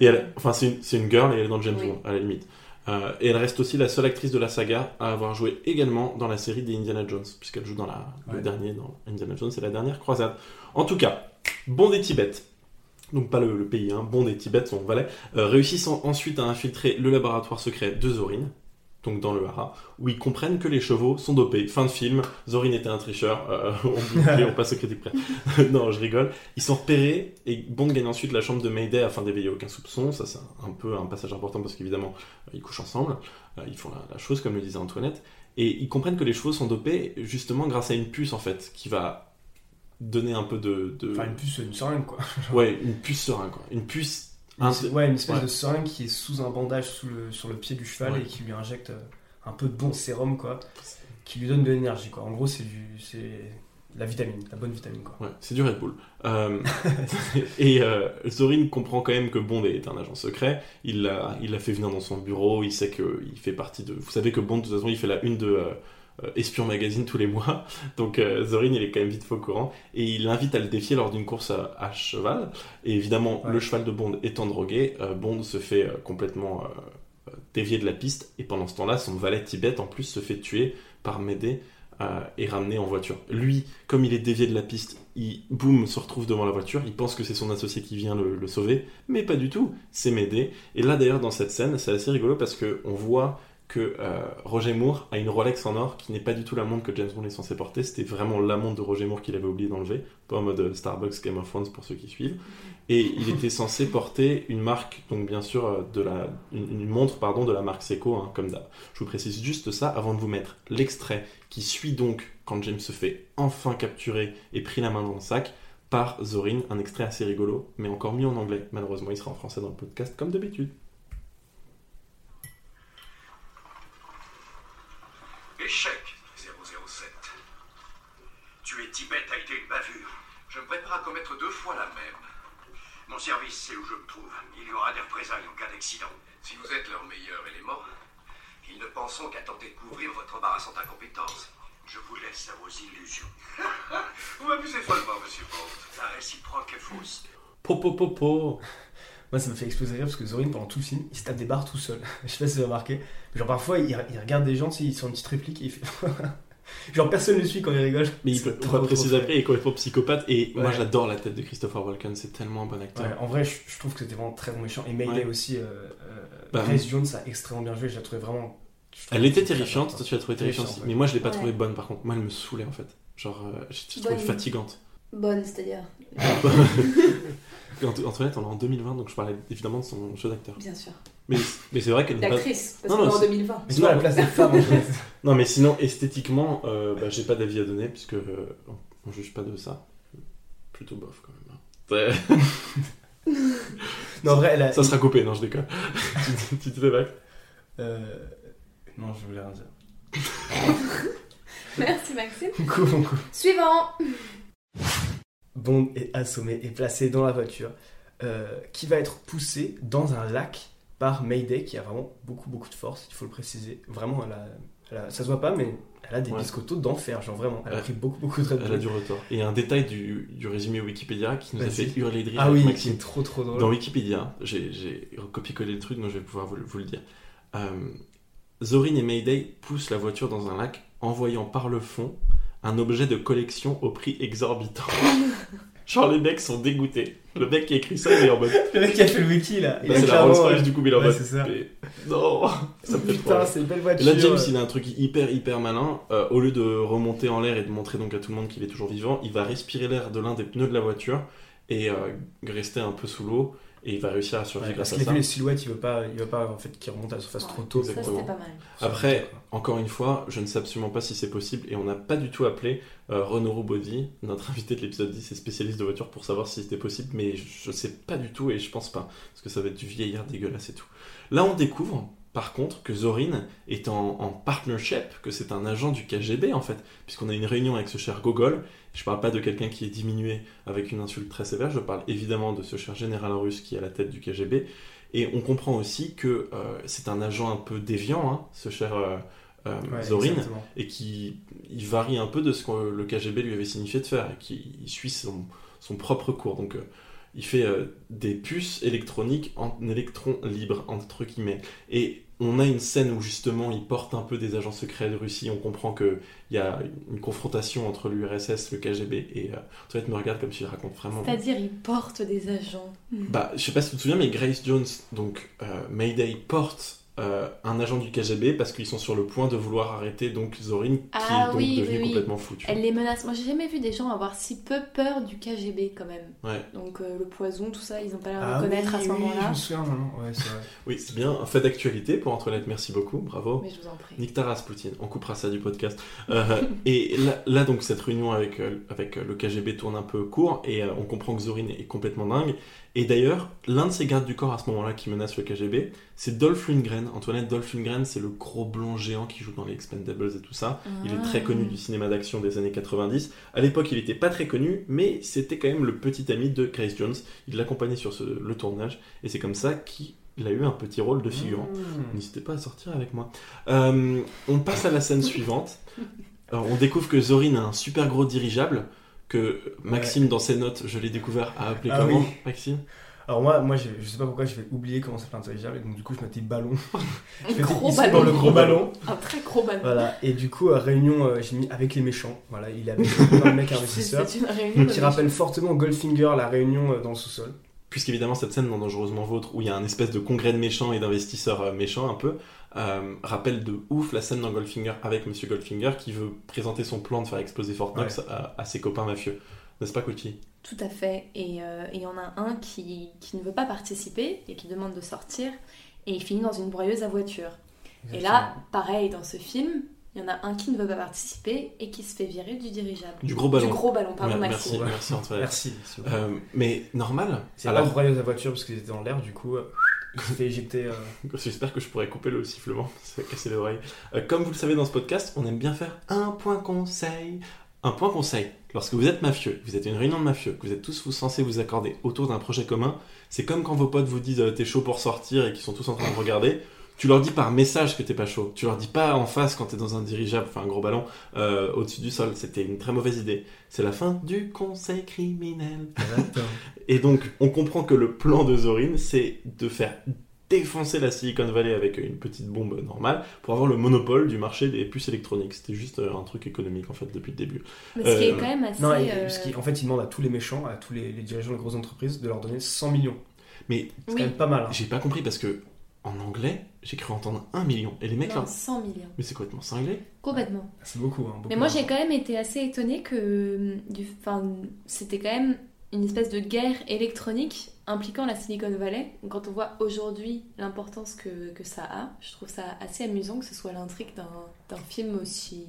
B: Et elle, enfin, c'est une, c'est une girl et elle est dans James
G: Oui.
B: Bond, à la limite. Euh, et elle reste aussi la seule actrice de la saga à avoir joué également dans la série des Indiana Jones, puisqu'elle joue dans la, le
F: Ouais.
B: dernier, dans Indiana Jones, c'est la dernière croisade. En tout cas, Bond et Tibet, donc pas le, le pays, hein, Bond et Tibet, son valet, euh, réussissent en- ensuite à infiltrer le laboratoire secret de Zorin. Donc dans le Hara, où ils comprennent que les chevaux sont dopés. Fin de film, Zorin était un tricheur, euh, on passe aux critiques près. non, je rigole. Ils sont repérés et Bond gagne ensuite la chambre de Mayday afin d'éveiller aucun soupçon. Ça, c'est un peu un passage important parce qu'évidemment, euh, ils couchent ensemble, Euh, ils font la, la chose comme le disait Antoinette, et ils comprennent que les chevaux sont dopés justement grâce à une puce en fait, qui va donner un peu de. de-
F: Enfin, une puce, une seringue, quoi.
B: Ouais, une puce seringue, quoi. Une puce. Un-
F: Une- ouais, une espèce
B: ouais.
F: de seringue qui est sous un bandage sous le, sur le pied du cheval
B: Ouais.
F: et qui lui injecte euh, un peu de bon sérum, quoi. Qui lui donne de l'énergie, quoi. En gros, c'est du, c'est la vitamine, la bonne vitamine, quoi.
B: Ouais, c'est du Red Bull. Euh, et euh, Zorin comprend quand même que Bond est un agent secret. Il l'a, il l'a fait venir dans son bureau. Il sait qu'il fait partie de. Vous savez que Bond, de toute façon, il fait la une de euh, Espion Magazine tous les mois. Donc euh, Zorin, il est quand même vite au courant. Et il l'invite à le défier lors d'une course à, à cheval. Et évidemment,
F: Ouais.
B: le cheval de Bond étant drogué, euh, Bond se fait euh, complètement euh, euh, dévier de la piste. Et pendant ce temps-là, son valet Tibet, en plus, se fait tuer par Médée euh, et ramené en voiture. Lui, comme il est dévié de la piste, il boum se retrouve devant la voiture. Il pense que c'est son associé qui vient le, le sauver, mais pas du tout. C'est Médée. Et là, d'ailleurs, dans cette scène, c'est assez rigolo parce que on voit que euh, Roger Moore a une Rolex en or qui n'est pas du tout la montre que James Bond est censé porter. C'était vraiment la montre de Roger Moore qu'il avait oublié d'enlever, pas en mode Starbucks Game of Thrones pour ceux qui suivent. Et il était censé porter une marque, donc bien sûr euh, de la, une, une montre pardon de la marque Seiko, hein, comme d'hab. Je vous précise juste ça avant de vous mettre l'extrait qui suit donc quand James se fait enfin capturer et pris la main dans le sac par Zorin, un extrait assez rigolo, mais encore mieux en anglais. Malheureusement, il sera en français dans le podcast comme d'habitude.
C: Échec 007. Tuer Tibet a été une bavure. Je me prépare à commettre deux fois la même.
D: Mon service, c'est où je me trouve. Il y aura des représailles en cas d'accident.
C: Si vous êtes leur meilleur élément, ils ne penseront qu'à tenter de couvrir votre embarrassante incompétence.
D: Je vous laisse à vos illusions.
C: Vous m'abusez follement, monsieur Bond.
D: La réciproque est fausse.
B: Popo
F: Moi, ça me fait exploser rire parce que Zorin, pendant tout le film, il se tape des barres tout seul. Je sais pas si vous avez remarqué. Genre, parfois, il, il regarde des gens, tu sais, ils sont une petite réplique et il fait. genre, personne ne le suit quand il rigole.
B: Mais il peut,
F: trop, trop
B: préciser après, il est complètement psychopathe. Et moi, j'adore la tête de Christopher Walken, c'est tellement un bon acteur.
F: Ouais, en vrai, je, je trouve que c'était vraiment très bon méchant. Et Mayday
B: Ouais.
F: aussi, euh, euh,
B: Bah,
F: Grace Jones a extrêmement bien joué. Je la trouvais vraiment. je
B: Elle était terrifiante, toi tu l'as trouvée terrifiante. Mais moi, je l'ai pas
G: Ouais.
B: trouvée bonne par contre. Moi, elle me saoulait en fait. Genre, euh, j'ai trouvé
G: Bonne.
B: fatigante.
G: Bonne, c'est-à-dire.
B: Ant- Antoinette, on est en 2020, donc je parlais évidemment de son jeu d'acteur.
G: Bien sûr.
B: Mais, mais c'est vrai qu'elle n'est pas.
G: L'actrice, parce
B: Non,
G: qu'on est
B: non,
G: en
B: c'est-
G: 2020.
F: Mais à la place des femmes, en fait.
B: Non, mais sinon, esthétiquement, euh, bah, j'ai pas d'avis à donner, puisque euh, on- juge pas de ça. Plutôt bof quand même. hein. Ouais.
F: Non, en vrai, elle a.
B: Ça sera coupé, non, je déconne. tu tu te vague
F: Euh, Non, je voulais rien dire.
G: Merci Maxime.
F: Coucou, mon coup.
G: Suivant.
F: Bond est assommé et placé dans la voiture, euh, qui va être poussé dans un lac par Mayday, qui a vraiment beaucoup, beaucoup de force, il faut le préciser. Vraiment, elle a, elle a- ça se voit pas, mais elle a des
B: Ouais.
F: biscottos d'enfer, genre vraiment. Elle a pris beaucoup, beaucoup de Red
B: Elle a du retard. Et un détail du, du résumé Wikipédia qui nous a fait hurler de rire.
F: Ah oui, qui est trop, trop drôle.
B: Dans Wikipédia, j'ai copié-collé le truc, donc je vais pouvoir vous, le- vous le dire. Euh, Zorin et Mayday poussent la voiture dans un lac, envoyant par le fond un objet de collection au prix exorbitant. Genre les mecs sont dégoûtés. Le mec qui a écrit ça, il est en mode.
F: Le mec qui a fait le wiki là, il
B: Bah, c'est la
F: clairement,
B: Rolls Royce du coup, il est en
F: ouais,
B: mode.
F: c'est ça.
B: mais Non, ça me fait trop
F: Putain, c'est une belle
B: Et
F: voiture.
B: là, James, il a un truc hyper hyper malin. Euh, au lieu de remonter en l'air et de montrer donc à tout le monde qu'il est toujours vivant, il va respirer l'air de l'un des pneus de la voiture et euh, rester un peu sous l'eau. Et il va réussir à survivre
F: Ouais, parce
B: grâce à ça.
F: les silhouettes, il veut pas, il veut pas en fait qu'il remonte à la surface trop tôt.
G: Ça,
B: Exactement.
G: c'était pas mal.
B: Après, encore une fois, je ne sais absolument pas si c'est possible et on n'a pas du tout appelé euh, Renaud Robody, notre invité de l'épisode 10 et spécialiste de voiture, pour savoir si c'était possible, mais je ne sais pas du tout et je pense pas, parce que ça va être du vieillard dégueulasse et tout. Là, on découvre, par contre, que Zorin est en, en partnership, que c'est un agent du KGB en fait, puisqu'on a une réunion avec ce cher Gogol. Je parle pas de quelqu'un qui est diminué avec une insulte très sévère, je parle évidemment de ce cher général russe qui est à la tête du KGB. Et on comprend aussi que euh, c'est un agent un peu déviant, hein, ce cher euh, euh,
F: Ouais,
B: Zorin,
F: exactement.
B: et qui il varie un peu de ce que le KGB lui avait signifié de faire, et qui il suit son, son propre cours. Donc il fait euh, des puces électroniques en électrons libres, entre guillemets. Et on a une scène où justement il porte un peu des agents secrets de Russie, on comprend qu'il y a une confrontation entre l'URSS, le KGB, et euh, Antoinette me regarde comme si je raconte vraiment...
G: C'est-à-dire, il porte des agents.
B: Bah, je sais pas si tu te souviens, mais Grace Jones, donc euh, Mayday, porte euh, un agent du KGB parce qu'ils sont sur le point de vouloir arrêter donc Zorin qui
G: Ah
B: est donc
G: oui,
B: devenu
G: oui, oui.
B: complètement.
G: Elle les menace. Moi, j'ai jamais vu des gens avoir si peu peur du KGB quand même.
B: Ouais.
G: Donc euh, le poison, tout ça, ils ont pas l'air de
F: Ah
G: reconnaître
F: oui,
G: à ce
F: oui, je
G: moment-là.
F: me souviens maintenant. Ouais, c'est vrai.
B: Oui, c'est bien. Un fait d'actualité pour Antoinette, merci beaucoup, bravo.
G: Mais je vous en prie.
B: Nick ta race, Poutine, on coupera ça du podcast. Euh, et là, là, donc, cette réunion avec, avec le KGB tourne un peu court et euh, on comprend que Zorin est complètement dingue. Et d'ailleurs, l'un de ses gardes du corps à ce moment-là qui menace le KGB, c'est Dolph Lundgren. Antoinette, Dolph Lundgren, c'est le gros blond géant qui joue dans les Expendables et tout ça. Il est très
G: Ah.
B: connu du cinéma d'action des années 90. À l'époque, il était pas très connu, mais c'était quand même le petit ami de Grace Jones. Il l'accompagnait sur ce- le tournage et c'est comme ça qu'il a eu un petit rôle de figurant.
F: Mmh.
B: N'hésitez pas à sortir avec moi. Euh, on passe à la scène suivante. Alors, on découvre que Zorin a un super gros dirigeable que Maxime, dans ses notes, je l'ai découvert, a appelé
F: Ah
B: comment
F: oui.
B: Maxime?
F: Alors moi, moi je, je sais pas pourquoi je vais oublier comment s'appelle un dirigeable, et donc du coup je mettais ballon.
G: Un
F: Je
G: gros ballon.
F: dans le gros ballon.
G: Un très gros ballon.
F: Voilà, et du coup, euh, réunion, euh, j'ai mis avec les méchants. Voilà, il avait un mec investisseur
G: c'est une réunion. de
F: qui rappelle fortement Goldfinger, la réunion euh, dans le sous-sol.
B: Puisqu'évidemment, cette scène dans Dangereusement Vôtre, où il y a un espèce de congrès de méchants et d'investisseurs euh, méchants un peu, euh, rappelle de ouf la scène dans Goldfinger avec Monsieur Goldfinger qui veut présenter son plan de faire exploser Fort Knox à, à ses copains mafieux. N'est-ce pas, Coty?
G: Tout à fait. Et euh, il y en a un qui, qui ne veut pas participer et qui demande de sortir. Et il finit dans une broyeuse à voiture. Et là, pareil, dans ce film, il y en a un qui ne veut pas participer et qui se fait virer du dirigeable.
B: Du gros ballon.
G: Du gros ballon, pardon,
B: merci, merci Antoine.
F: Merci. plaît.
B: Euh, mais normal.
F: C'est
B: Alors,
F: pas une broyeuse à voiture parce qu'ils étaient dans l'air, du coup, euh, euh,
B: J'espère que je pourrais couper le sifflement, ça va casser les oreilles. Euh, comme vous le savez dans ce podcast, on aime bien faire un point conseil. Un point conseil. Lorsque vous êtes mafieux, vous êtes une réunion de mafieux, vous êtes tous censés vous accorder autour d'un projet commun, c'est comme quand vos potes vous disent euh, t'es chaud pour sortir et qu'ils sont tous en train de regarder. Tu leur dis par message que t'es pas chaud. Tu leur dis pas en face quand t'es dans un dirigeable, enfin un gros ballon, euh, au-dessus du sol. C'était une très mauvaise idée. C'est la fin du conseil criminel. Et donc, on comprend que le plan de Zorin, c'est de faire défoncer la Silicon Valley avec une petite bombe normale pour avoir le monopole du marché des puces électroniques. C'était juste euh, un truc économique en fait depuis le début.
G: Mais ce qui est
B: Euh,
G: quand même assez.
F: Non, et-
G: euh,
F: parce qu'en fait, il demande à tous les méchants, à tous les, les dirigeants de grosses entreprises, de leur donner 100 millions.
B: Mais
F: C'est
G: oui,
F: quand même pas mal. hein.
B: j'ai pas compris parce que en anglais, j'ai cru entendre un million. Et les mecs
G: non,
B: là,
G: 100 millions.
B: mais c'est complètement cinglé.
G: Complètement.
F: C'est beaucoup. hein, beaucoup
G: Mais moi, j'ai quand même été assez étonnée que euh, du, enfin, c'était quand même une espèce de guerre électronique impliquant la Silicon Valley. Quand on voit aujourd'hui l'importance que, que ça a, je trouve ça assez amusant que ce soit l'intrigue d'un d'un film aussi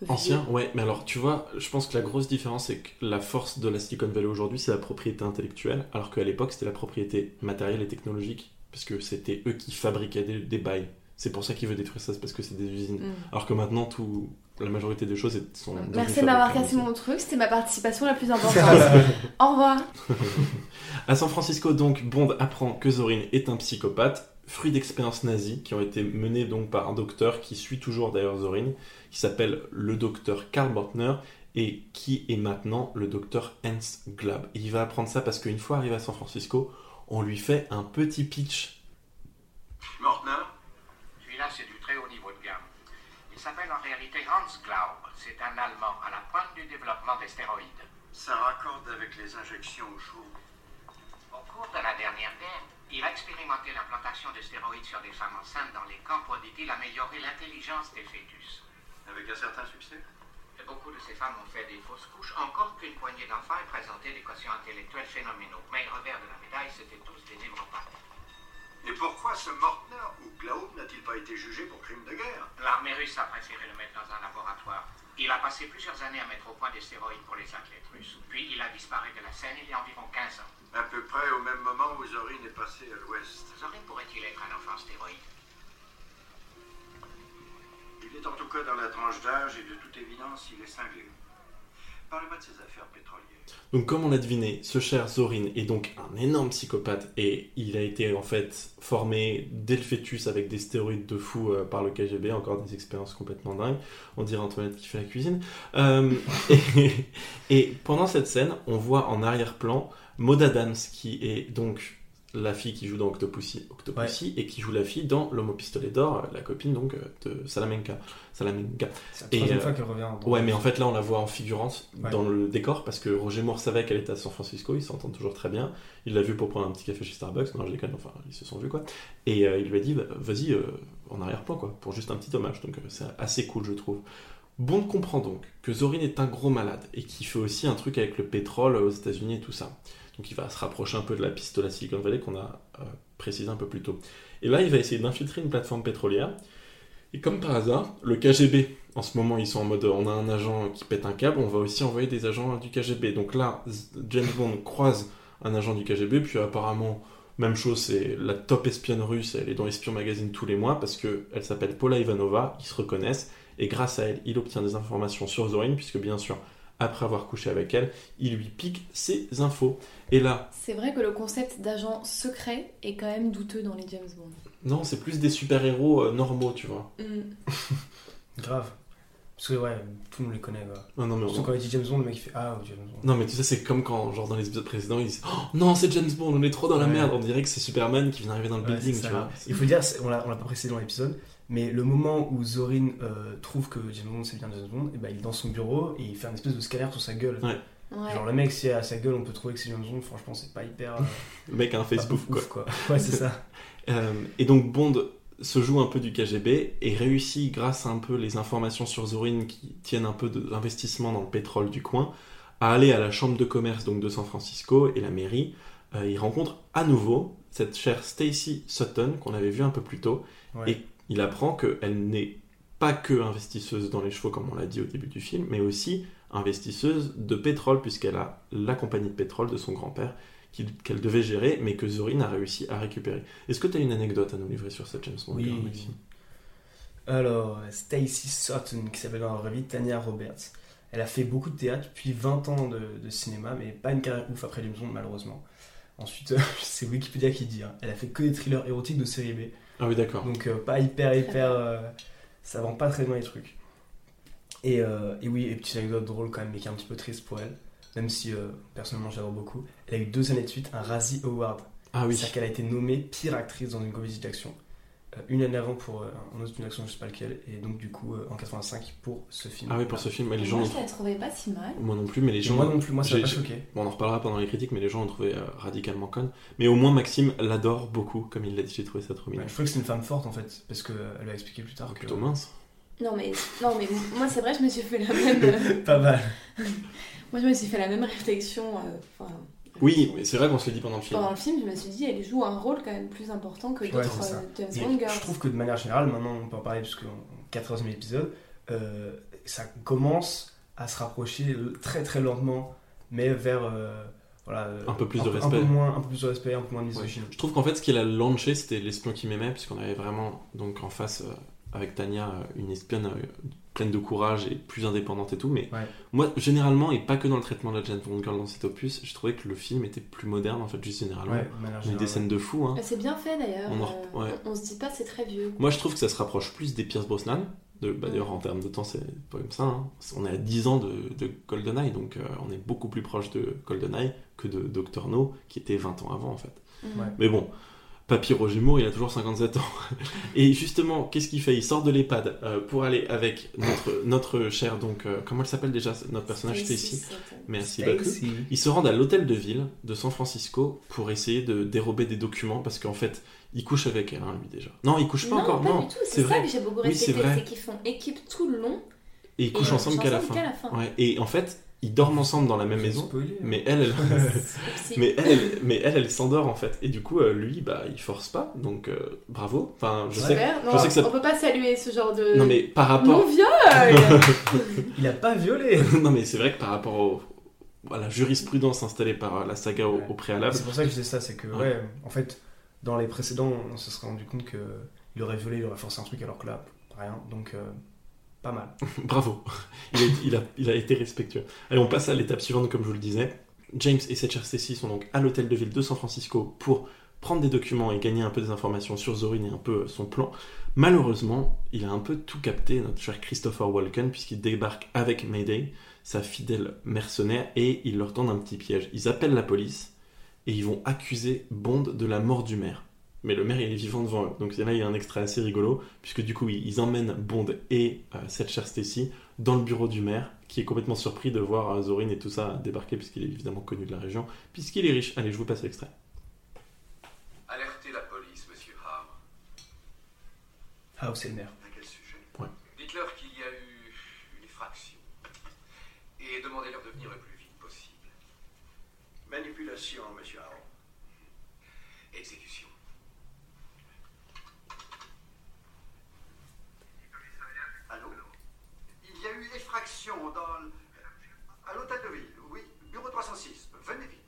G: vieux.
B: Ancien, ouais, mais alors tu vois, je pense que la grosse différence, c'est que la force de la Silicon Valley aujourd'hui, c'est la propriété intellectuelle, alors qu'à l'époque, c'était la propriété matérielle et technologique, parce que c'était eux qui fabriquaient des, des bails. C'est pour ça qu'il veut détruire ça, c'est parce que c'est des usines.
G: Mm.
B: Alors que maintenant, tout, la majorité des choses sont.
G: Merci de m'avoir cassé mon truc, c'était ma participation la plus importante. Au revoir.
B: À San Francisco, donc, Bond apprend que Zorin est un psychopathe, fruit d'expériences nazies qui ont été menées donc par un docteur qui suit toujours d'ailleurs Zorin, qui s'appelle le docteur Karl Bortner et qui est maintenant le docteur Hans Glab. Et il va apprendre ça parce qu'une fois arrivé à San Francisco, on lui fait un petit pitch.
D: Mortner
I: Celui-là, c'est du très haut niveau de gamme. Il s'appelle en réalité Hans Glaub. C'est un Allemand à la pointe du développement des stéroïdes.
D: Ça raccorde avec les injections au chaud.
I: Au cours de la dernière guerre, il a expérimenté l'implantation de stéroïdes sur des femmes enceintes dans les camps pour, dit-il, améliorer l'intelligence des fœtus.
D: Avec un certain succès
I: beaucoup de ces femmes ont fait des fausses couches, encore qu'une poignée d'enfants aient présenté des quotients intellectuels phénoménaux. Mais le revers de la médaille, c'était tous des névropathes.
D: Et pourquoi ce Mortner ou Glaub n'a-t-il pas été jugé pour crime de guerre?
I: L'armée russe a préféré le mettre dans un laboratoire. Il a passé plusieurs années à mettre au point des stéroïdes pour les athlètes russes. Puis il a disparu de la scène il y a environ 15 ans.
D: À peu près au même moment où Zorin est passé à l'ouest.
I: Zorin pourrait-il être un enfant stéroïde?
D: Il est en tout cas dans la tranche d'âge et de toute évidence, il est cinglé. Parlez-moi de ses affaires pétrolières.
B: Donc comme on l'a deviné, ce cher Zorin est donc un énorme psychopathe et il a été en fait formé dès le fœtus avec des stéroïdes de fou euh, par le KGB, encore des expériences complètement dingues. On dirait Antoinette qui fait la cuisine. Euh, et, pendant cette scène, on voit en arrière-plan Maud Adams qui est donc la fille qui joue dans Octopussy, Octopussy et qui joue la fille dans L'homme au pistolet d'or, la copine donc euh, de Salamanca. Salamanca.
F: C'est la troisième
B: euh,
F: fois qu'elle revient. dans-
B: Ouais, mais en fait là on la voit en figurante
F: Ouais.
B: dans le décor parce que Roger Moore savait qu'elle était à San Francisco, ils s'entendent toujours très bien. Il l'a vu pour prendre un petit café chez Starbucks, non je déconne, enfin ils se sont vus quoi. Et euh, il lui a dit bah, vas-y, euh, en arrière-plan, quoi, pour juste un petit hommage. Donc euh, c'est assez cool, je trouve. Bond comprend donc que Zorin est un gros malade et qu'il fait aussi un truc avec le pétrole aux États-Unis et tout ça. Donc il va se rapprocher un peu de la piste de la Silicon Valley qu'on a euh, précisé un peu plus tôt. Et là, il va essayer d'infiltrer une plateforme pétrolière. Et comme par hasard, le KGB, en ce moment, ils sont en mode on a un agent qui pète un câble, on va aussi envoyer des agents du KGB. Donc là, James Bond croise un agent du KGB, puis apparemment, même chose, c'est la top espionne russe, elle est dans Espion Magazine tous les mois parce qu'elle s'appelle Paula Ivanova, ils se reconnaissent, et grâce à elle, il obtient des informations sur Zorin, puisque bien sûr, après avoir couché avec elle, il lui pique ses infos. Et là,
G: C'est vrai que le concept d'agent secret est quand même douteux dans les James Bond.
B: non, c'est plus des super-héros euh, normaux, tu vois.
F: Grave. Parce que ouais, tout le monde les connaît. Quoi.
B: Non, non, mais
F: Surtout
B: on-
F: quand il dit James Bond, le mec il fait Ah, James Bond.
B: Non mais tu sais c'est comme quand genre dans les épisodes précédents ils disent oh, non c'est James Bond on est trop dans la
F: Ouais.
B: merde on dirait que c'est Superman qui vient d'arriver dans le
F: Ouais,
B: building tu vois
F: Il faut dire, c'est- on l'a on l'a pas précisé dans l'épisode, mais le moment où Zorin euh, trouve que James Bond c'est bien James Bond, et ben il est dans son bureau et il fait un espèce de scanner sur sa gueule.
B: Ouais.
G: Ouais.
F: Genre le mec, si à sa gueule on peut trouver que c'est James Bond, franchement c'est pas hyper. euh,
B: le mec a un Facebook quoi.
F: ouf, quoi. Ouais, c'est ça.
B: Euh, et donc Bond se joue un peu du KGB et réussit grâce à un peu les informations sur Zorin qui tiennent un peu d'investissement dans le pétrole du coin à aller à la chambre de commerce donc de San Francisco et la mairie Euh, il rencontre à nouveau cette chère Stacy Sutton qu'on avait vu un peu plus tôt
F: Ouais.
B: Et il apprend qu'elle n'est pas que investisseuse dans les chevaux, comme on l'a dit au début du film, mais aussi investisseuse de pétrole, puisqu'elle a la compagnie de pétrole de son grand-père qu'elle devait gérer, mais que Zorin a réussi à récupérer. Est-ce que tu as une anecdote à nous livrer sur cette James Bond
F: Oui.
B: girl, Maxime?
F: Alors, Stacy Sutton, qui s'appelle dans la vraie vie Tanya Roberts. Elle a fait beaucoup de théâtre, puis 20 ans de, de cinéma, mais pas une carrière ouf après James Bond, malheureusement. Ensuite, c'est Wikipédia qui dit, hein, elle a fait que des thrillers érotiques de série B.
B: Ah oui, d'accord.
F: Donc euh, pas hyper hyper euh, ça vend pas très bien les trucs. Et, euh, et oui et petite anecdote drôle quand même mais qui est un petit peu triste pour elle même si euh, personnellement j'adore beaucoup. Elle a eu deux années de suite un Razzie Award.
B: Ah oui.
F: c'est-à-dire qu'elle a été nommée pire actrice dans une comédie d'action une année avant pour euh, un autre film d'action je sais pas lequel et donc du coup euh, en 85 pour ce film
B: Ah oui, pour ce film, mais les gens...
G: Moi, je la trouvais pas si mal.
B: Moi non plus, mais les gens...
F: moi non plus moi ça m'a pas choqué
B: Bon, on en reparlera pendant les critiques, mais les gens l'ont trouvé euh, radicalement conne. Mais au moins, Maxime l'adore beaucoup, comme il l'a dit, j'ai trouvé ça trop mignon.
F: Ouais, je trouvais que c'est une femme forte en fait parce qu'elle va expliquer plus tard que
B: Plutôt mince.
G: Non mais, non mais moi c'est vrai, je me suis fait la même. euh,
F: pas mal
G: moi je me suis fait la même réflexion. euh, enfin,
B: Oui, mais c'est vrai qu'on se l'est dit pendant le film.
G: pendant le film, je me suis dit, elle joue un rôle quand même plus important que d'autres James Bond girls.
F: je trouve que de manière générale, maintenant on peut en parler puisque en 14e épisode, euh, ça commence à se rapprocher très très lentement, mais vers euh, voilà, euh,
B: Un peu plus de
F: peu-
B: respect.
F: Un peu, moins, un peu plus de respect, un peu moins de
B: Ouais. Je trouve qu'en fait, ce qu'il a lancé, c'était l'espion qui m'aimait, puisqu'on avait vraiment donc en face euh, avec Tania euh, une espionne euh, pleine de courage et plus indépendante et tout. Mais
F: Ouais.
B: moi, généralement, et pas que dans le traitement de la James Bond Girl dans cet opus, je trouvais que le film était plus moderne, en fait, juste généralement.
F: Ouais,
B: y a des
F: générale.
B: scènes de fou. Hein.
G: C'est bien fait d'ailleurs.
B: On en
G: euh, on, on se dit pas c'est très vieux.
B: Moi, je trouve que ça se rapproche plus des Pierce Brosnan. De, bah, D'ailleurs, en termes de temps, c'est pas comme ça. hein. On est à 10 ans de, de GoldenEye, donc euh, on est beaucoup plus proche de GoldenEye que de Dr. No, qui était 20 ans avant, en fait.
F: Ouais.
B: Mais bon, Papy Roger Moore, il a toujours 57 ans. Et justement, qu'est-ce qu'il fait? Il sort de l'EHPAD euh, pour aller avec notre, notre chère, donc, euh, comment elle s'appelle déjà, notre personnage Stacy. Merci beaucoup.
F: Stacy.
B: Ils se rendent à l'hôtel de ville de San Francisco pour essayer de dérober des documents parce qu'en fait, il couche avec elle, hein, lui déjà. Non, il couche pas
G: non,
B: encore,
G: pas
B: non.
G: du tout.
B: c'est
G: ça
B: vrai.
G: que j'ai beaucoup
B: Oui, c'est
G: respecté,
B: vrai.
G: c'est qu'ils font équipe tout le long.
B: Et ils couchent
G: et
B: ensemble qu'à la fin.
G: qu'à la fin.
B: Ouais. Et en fait, ils dorment ensemble dans la même maison,
F: spoiler.
B: mais elle, elle, mais elle, elle- mais elle, elle s'endort en fait. Et du coup, euh, lui, bah, il force pas. Donc, euh, bravo. Enfin, je sais.
G: Non,
B: je sais que ça-
G: On peut pas saluer ce genre de.
B: Non, mais par rapport.
G: Non viol
F: Il a pas violé
B: non, mais c'est vrai que par rapport au- à la jurisprudence installée par euh, la saga au,
F: Ouais.
B: au préalable,
F: C'est pour ça que je disais ça, c'est que,
B: Ouais.
F: ouais, en fait, dans les précédents, on se serait rendu compte qu'il aurait violé, il aurait forcé un truc, alors que là, rien. Donc, euh, pas mal.
B: Bravo, il a, été respectueux. Allez, on passe à l'étape suivante, comme je vous le disais. James et cette chère Stacy sont donc à l'hôtel de ville de San Francisco pour prendre des documents et gagner un peu des informations sur Zorin et un peu son plan. Malheureusement, il a un peu tout capté, notre cher Christopher Walken, puisqu'il débarque avec Mayday, sa fidèle mercenaire, et il leur tend un petit piège. Ils appellent la police et ils vont accuser Bond de la mort du maire. Mais le maire, il est vivant devant eux. Donc là, il y a un extrait assez rigolo, puisque du coup, ils emmènent Bond et euh, cette chère Stacy dans le bureau du maire, qui est complètement surpris de voir euh, Zorin et tout ça débarquer, puisqu'il est évidemment connu de la région, puisqu'il est riche. Allez, je vous passe l'extrait.
C: Alertez la police, monsieur Ham.
F: Ah, c'est le maire?
D: À quel sujet
C: Dites-leur qu'il y a eu une effraction. Et demandez-leur de venir le plus vite possible.
D: Manipulation, monsieur Aaron.
C: Exécution.
D: Allô Il y a eu effraction dans. l- à l'hôtel de ville. Oui, bureau 306. Venez vite.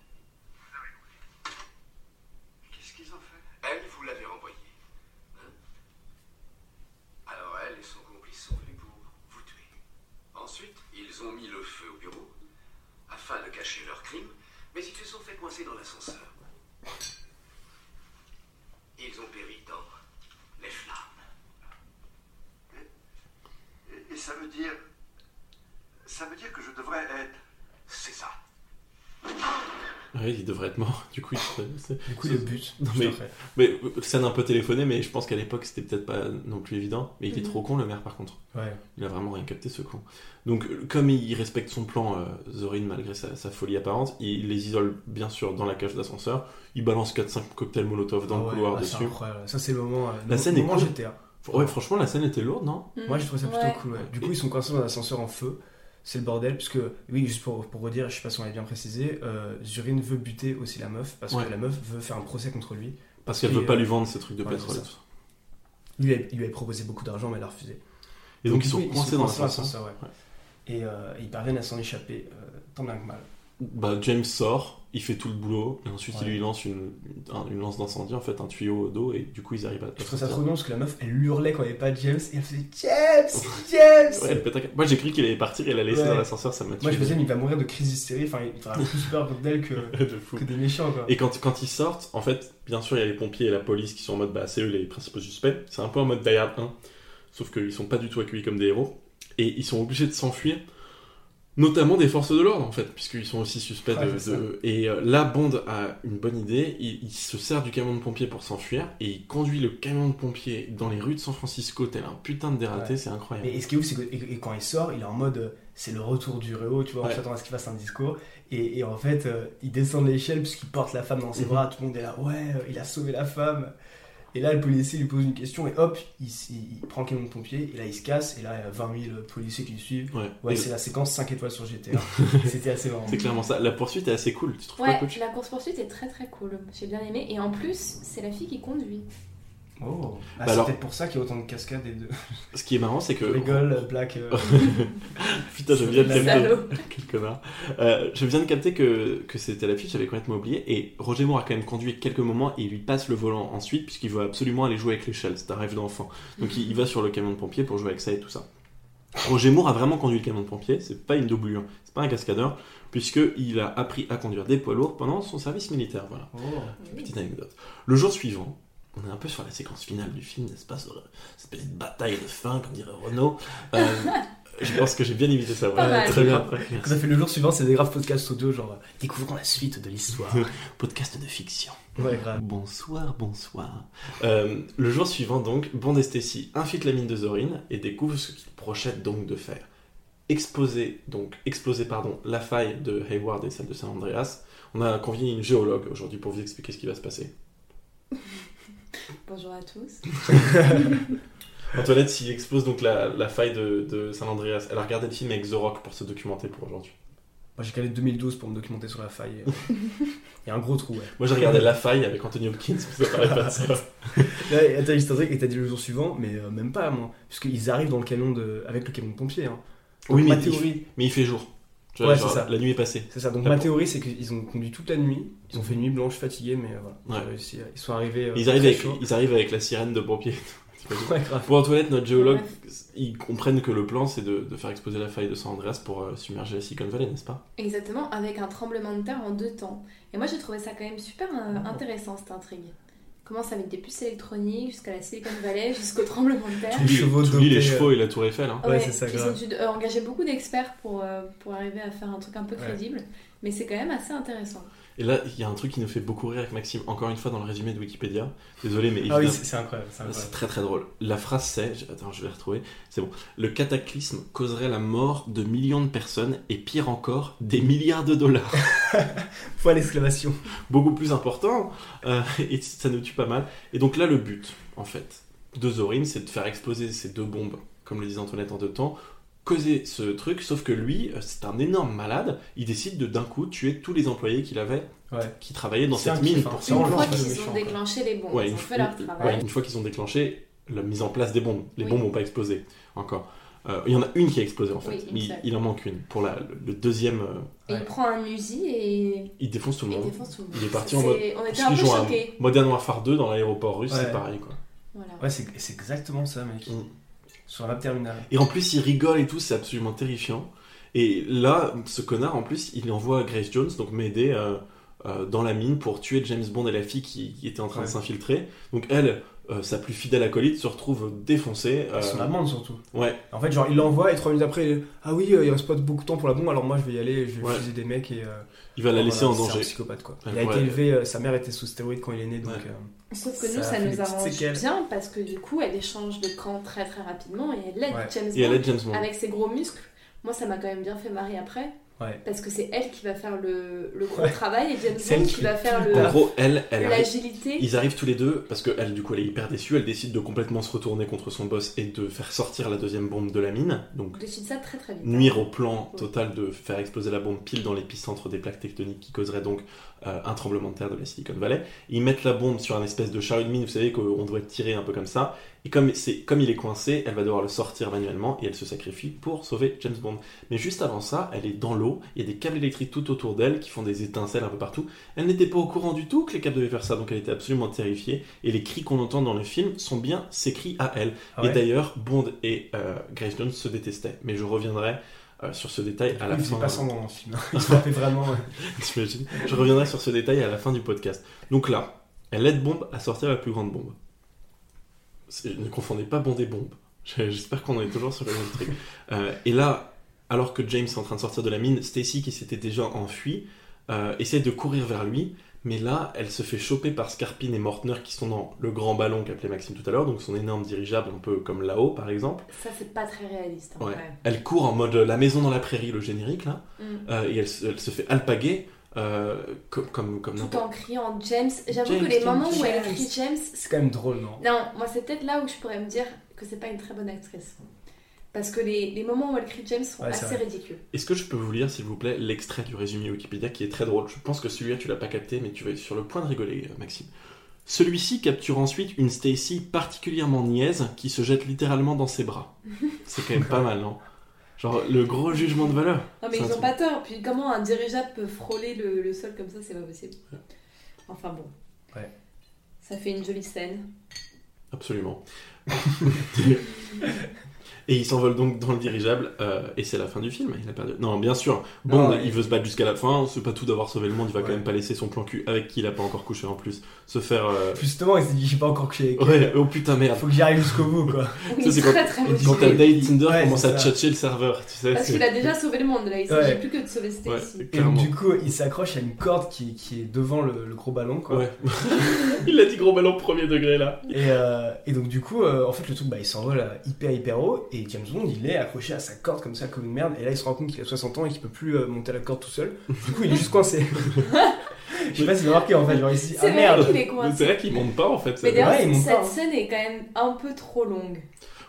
D: Qu'est-ce qu'ils ont fait
C: Elle, vous l'avez renvoyée. Hein Alors elle et son complice sont venus pour vous tuer. Ensuite, ils ont mis le feu au bureau afin de cacher leur crime, mais ils se coincer dans l'ascenseur. Ils ont péri dans les flammes.
D: et, et ça veut dire. Ça veut dire que je devrais être.
C: C'est ça.
B: Oui, il devrait être mort. Du coup, il
F: Du coup, le but.
B: Non, mais-
F: après.
B: Mais euh, scène un peu téléphonée, mais je pense qu'à l'époque c'était peut-être pas non plus évident. Mais il est
G: Mhm.
B: trop con le maire par contre.
F: Ouais.
B: Il a vraiment rien capté ce con. Donc euh, comme il respecte son plan, euh, Zorin malgré sa, sa folie apparente, il les isole bien sûr dans la cage d'ascenseur. Il balance 4-5 cocktails Molotov dans
F: Ah
B: le
F: ouais,
B: couloir
F: ah,
B: dessus.
F: Ça, c'est le moment. euh,
B: La scène est cool.
F: GTA.
B: Ouais, franchement la scène était lourde, non?
F: Moi, j'ai trouvé ça plutôt
G: Ouais.
F: cool. ouais. Du coup, ils sont coincés dans l'ascenseur en feu. C'est le bordel, puisque, oui, juste pour, pour redire, je sais pas si on l'a bien précisé, euh, Zurin veut buter aussi la meuf, parce
B: Ouais.
F: que la meuf veut faire un procès contre lui.
B: Parce qu'elle
F: Et,
B: veut pas
F: euh,
B: lui vendre ses trucs de
F: ouais,
B: pétrole.
F: Lui, il lui avait proposé beaucoup d'argent, mais elle a refusé.
B: Et donc, ils sont
F: coup,
B: coincés dans l'ascenseur.
F: ouais. Et euh, ils parviennent à s'en échapper, euh, tant bien que mal.
B: Bah, James sort, il fait tout le boulot, et ensuite il
F: Ouais.
B: lui lance une, un- une lance d'incendie, en fait, un tuyau d'eau, et du coup ils arrivent à.
F: Je trouve ça trop bien parce que la meuf, elle hurlait quand il n'y avait pas James, et elle faisait James James
B: Ouais, elle pète un câble. Moi j'ai cru qu'il allait partir et la laisser
F: Ouais.
B: dans l'ascenseur, ça m'a tué.
F: Moi, je me disais, mais il va mourir de crise d'hystérie, enfin, il fera plus peur d'elle que,
B: de fou.
F: que des méchants, quoi.
B: Et quand, quand ils sortent, en fait, bien sûr, il y a les pompiers et la police qui sont en mode, bah, c'est eux les principaux suspects. C'est un peu en mode Die Hard 1, sauf qu'ils sont pas du tout accueillis comme des héros. Et ils sont obligés de s'enfuir, notamment des forces de l'ordre, en fait, puisqu'ils sont aussi suspects
F: Ouais,
B: de. Et euh, là, Bond a une bonne idée. Il, il se sert du camion de pompiers pour s'enfuir, et il conduit le camion de pompiers dans les rues de San Francisco, tel un putain de dératé,
F: Ouais.
B: c'est incroyable.
F: Et ce qui est ouf, c'est que et- et quand il sort, il est en mode euh, c'est le retour du réo, tu vois, on
B: Ouais.
F: s'attend à ce qu'il fasse un discours. Et, en fait, euh, il descend de l'échelle puisqu'il porte la femme dans ses
B: Mhm.
F: bras, tout le monde est là, ouais, il a sauvé la femme. Et là, le policier lui pose une question et hop, il, s- il- il prend le camion de pompier et là, il se casse. Et là, il y a 20 000 policiers qui le suivent.
B: Ouais.
F: C'est la séquence 5 étoiles sur GTA. C'était assez marrant.
B: c'est clairement ça. La poursuite est assez cool, tu trouves
G: Ouais,
B: pas coach?
G: la course-poursuite est très très cool. J'ai bien aimé. Et en plus, c'est la fille qui conduit.
F: Oh, Ah,
B: Bah
F: c'est
B: alors-
F: peut-être pour ça qu'il y a autant de cascades et de.
B: Ce qui est marrant, c'est que.
F: Rigole, Black. euh,
B: Putain, je viens de capter. Quel connard. Euh, je viens de capter que, que c'était l'affiche, j'avais complètement oublié. Et Roger Moore a quand même conduit quelques moments et il lui passe le volant ensuite, puisqu'il veut absolument aller jouer avec l'échelle. C'est un rêve d'enfant. Donc il, il va sur le camion de pompier pour jouer avec ça et tout ça. Roger Moore a vraiment conduit le camion de pompier, c'est pas une doublure, c'est pas un cascadeur, puisqu'il a appris à conduire des poids lourds pendant son service militaire. Voilà.
F: Oh.
B: Petite anecdote. Le jour suivant, on est un peu sur la séquence finale du film, n'est-ce pas, sur cette petite bataille de fin, comme dirait Renaud. Euh, je pense que j'ai bien imité ça.
G: Mal.
B: très bien.
F: Quand ça fait le jour suivant, c'est des graves podcasts audio, genre euh, découvrons la suite de l'histoire.
B: Podcast de fiction.
F: ouais, grave.
B: Bonsoir, bonsoir. Euh, le jour suivant, donc, Bond et Stacy infiltrent la mine de Zorin et découvrent ce qu'ils projettent donc de faire. Exploser, donc, exploser, pardon, la faille de Hayward et celle de San Andreas. On a convié une géologue aujourd'hui pour vous expliquer ce qui va se passer.
G: Bonjour à tous.
B: Antoinette, s'il explose donc la, la faille de, de San Andreas, elle a regardé le film avec The Rock pour se documenter pour aujourd'hui.
F: Moi j'ai calé 2012 pour me documenter sur la faille. Il y a un gros trou, ouais.
B: Moi j'ai regardé La faille avec Anthony Hopkins, mais ça parlait pas de ça.
F: Ouais, Attends, juste un truc, et t'as dit le jour suivant, mais euh, même pas, moi. Puisqu'ils arrivent dans le camion de... avec le camion de pompier. Hein. Donc,
B: Oui, il- Mais il fait jour. Tu vois,
F: Ouais,
B: genre,
F: c'est ça.
B: La nuit est passée.
F: c'est ça. Donc ma théorie, c'est qu'ils ont conduit toute la nuit. Ils ont fait nuit blanche, fatigués, mais euh, voilà.
B: Ouais.
F: Ils sont arrivés. euh,
B: Ils arrivent, avec,
F: chauds.
B: ils arrivent avec la sirène de pompier.
F: Ouais, grave.
B: Pour Antoinette, notre géologue,
G: Ouais.
B: ils comprennent que le plan c'est de, de faire exploser la faille de San Andreas pour euh, submerger la Silicon Valley, n'est-ce pas?
G: Exactement, avec un tremblement de terre en deux temps. Et moi j'ai trouvé ça quand même super euh, intéressant cette intrigue. Commence avec des puces électroniques jusqu'à la Silicon Valley, jusqu'au tremblement de terre.
F: Les chevaux
B: Tous les chevaux et la tour Eiffel. Hein.
F: Ouais, c'est ça,
G: Ils ont dû euh, engager beaucoup d'experts pour, euh, pour arriver à faire un truc un peu
F: Ouais.
G: crédible. Mais c'est quand même assez intéressant.
B: Et là, il y a un truc qui nous fait beaucoup rire avec Maxime, encore une fois dans le résumé de Wikipédia. Désolé, mais
F: Ah oui, c'est c'est incroyable. c'est
B: très très drôle. La phrase c'est, attends, je vais la retrouver. C'est bon. Le cataclysme causerait la mort de millions de personnes et pire encore, des milliards de dollars.
F: Point d'exclamation.
B: Beaucoup plus important euh, et ça nous tue pas mal. Et donc là, le but, en fait, de Zorin, c'est de faire exploser ces deux bombes, comme le disait Antoinette en deux temps, causer ce truc, sauf que lui, euh, c'est un énorme malade, il décide de d'un coup tuer tous les employés qu'il avait,
F: Ouais.
B: qui travaillaient dans cette mine pour
F: hein.
B: ça.
F: C'est
G: Une
F: on
G: fois qu'ils ont
F: quoi.
G: déclenché les bombes,
B: Ouais,
G: ils ont fait leur
B: ouais,
G: travail.
B: une fois qu'ils ont déclenché la mise en place des bombes, les
G: Oui.
B: bombes n'ont pas explosé encore. Euh, il y en a une qui a explosé en fait,
G: Oui,
B: mais il, en manque une. Pour la, le, le deuxième, euh,
G: Et il prend un Uzi et
B: il défonce tout le monde.
G: défonce tout le monde.
B: Il est parti en mode-
G: On était un peu choqués.
B: Modern Warfare 2 dans l'aéroport russe,
F: Ouais.
B: c'est pareil quoi.
G: Voilà.
F: Ouais, c'est c'est exactement ça, mec.
B: Mm.
F: Sur la terminale.
B: Et en plus, il rigole et tout, c'est absolument terrifiant. Et là, ce connard, en plus, il envoie Grace Jones, donc m'aider euh, euh, dans la mine pour tuer James Bond et la fille qui, qui était en train de s'infiltrer. Donc elle, euh, sa plus fidèle acolyte, se retrouve défoncée. euh,
F: Son amende surtout.
B: ouais,
F: En fait, genre, il l'envoie et trois minutes après, il- ah oui, euh, il reste pas beaucoup de temps pour la bombe, alors moi je vais y aller, je vais
B: Ouais.
F: fuser des mecs et. euh,
B: il va la laisser
F: voilà,
B: en
F: C'est un
B: danger.
F: psychopathe quoi.
B: Ouais,
F: Il a été élevé, euh, sa mère était sous stéroïdes quand il est né, donc.
B: Ouais.
F: euh,
G: Sauf que
F: Ça
G: nous, ça nous arrange
F: séquelles.
G: bien parce que du coup, elle échange de camp très très rapidement et elle aide
F: Ouais.
G: James
B: Et elle
G: Bond
B: aide James Bond.
G: avec ses gros muscles. Moi, ça m'a quand même bien fait marrer après.
F: Ouais.
G: Parce que c'est elle qui va faire le, le gros
F: Ouais.
G: travail et James Bond
F: qui
G: va faire
F: le
G: le-
B: En gros, elle, elle arrive-
G: l'agilité.
B: Ils arrivent tous les deux parce que elle, du coup, elle est hyper déçue. Elle décide de complètement se retourner contre son boss et de faire sortir la deuxième bombe de la mine. Donc,
G: On décide ça très très vite.
B: nuire au plan
G: Ouais.
B: total de faire exploser la bombe pile dans l'épicentre des plaques tectoniques qui causerait donc euh, un tremblement de terre de la Silicon Valley. Ils mettent la bombe sur un espèce de chariot de mine, vous savez qu'on doit tirer un peu comme ça. Et comme, c'est, comme il est coincé, elle va devoir le sortir manuellement et elle se sacrifie pour sauver James Bond. Mais juste avant ça, elle est dans l'eau, il y a des câbles électriques tout autour d'elle qui font des étincelles un peu partout. Elle n'était pas au courant du tout que les câbles devaient faire ça, donc elle était absolument terrifiée. Et les cris qu'on entend dans le film sont bien ses cris à elle.
F: ah
B: Et d'ailleurs, Bond et euh, Grace Jones se détestaient. Mais je reviendrai euh, sur ce détail à la
F: il
B: fin.
F: pas semblant dans le film. Il se vraiment.
B: Je reviendrai sur ce détail à la fin du podcast. Donc là, elle aide Bombe à sortir la plus grande bombe. Ne confondez pas Bond et Bombe. J'espère qu'on est toujours sur le même truc. Euh, et là, alors que James est en train de sortir de la mine, Stacy, qui s'était déjà enfuie, euh, essaie de courir vers lui. Mais là, elle se fait choper par Scarpine et Mortner qui sont dans le grand ballon qu'appelait Maxime tout à l'heure, donc son énorme dirigeable, un peu comme là-haut par exemple.
G: Ça, c'est pas très réaliste.
B: Ouais.
G: vrai.
B: Elle court en mode euh, la maison dans la prairie, le générique là,
G: Mm.
B: euh, et elle, elle se fait alpaguer euh, comme, comme, comme
G: Tout en criant James. J'avoue que les
B: James,
G: moments où elle crie James,
F: C'est quand même drôle, non?
G: Non, moi c'est peut-être là où je pourrais me dire que c'est pas une très bonne actrice. Parce que les, les moments où elle crie James sont
F: Ouais,
G: assez ridicules.
B: Est-ce que je peux vous lire, s'il vous plaît, l'extrait du résumé Wikipédia qui est très drôle? Je pense que celui-là, tu l'as pas capté, mais tu vas être sur le point de rigoler, euh, Maxime. Celui-ci capture ensuite une Stacy particulièrement niaise qui se jette littéralement dans ses bras. C'est quand même pas mal, non? Genre, le gros jugement de valeur.
G: Non mais ils ont
B: truc.
G: pas tort. Puis comment un dirigeable peut frôler le, le sol comme ça, c'est pas possible. Enfin bon.
F: Ouais.
G: Ça fait une jolie scène.
B: Absolument. Et il s'envole donc dans le dirigeable, euh, et c'est la fin du film. Il a perdu. Non, bien sûr. Bon,
F: Non, ouais.
B: il veut se battre jusqu'à la fin. C'est pas tout d'avoir sauvé le monde. Il va quand même pas laisser son plan cul avec qui il a pas encore couché en plus se faire. euh,
F: Justement, il s'est dit, j'ai pas encore couché avec elle.
B: Ouais, oh putain merde.
F: Faut que j'y arrive jusqu'au bout, quoi.
B: Ça, c'est quand-. Quand ta date Tinder
F: Ouais,
B: commence à tchatcher le serveur, tu sais.
G: Parce qu'il a déjà sauvé le monde là, il s'agit
F: Ouais.
G: plus que de sauver Stacy.
B: Ouais,
F: Et donc, du coup, il s'accroche à une corde qui, qui est devant le, le gros ballon, quoi.
B: Ouais. il a dit gros ballon premier degré là.
F: Et, euh, et donc du coup, euh, en fait, le truc, bah, il s'envole à hyper hyper haut et James Bond, il est accroché à sa corde comme ça, comme une merde. Et là, il se rend compte qu'il a 60 ans et qu'il peut plus euh, monter la corde tout seul. Du coup, il est juste coincé. Je sais pas si vous avez remarqué en fait, genre ici,
G: C'est
F: ah
G: vrai
F: merde.
G: qu'il est coincé.
B: C'est vrai qu'il monte pas en fait. ça
G: Mais d'ailleurs,
F: Ouais,
G: cette
F: pas, hein.
G: scène est quand même un peu trop longue.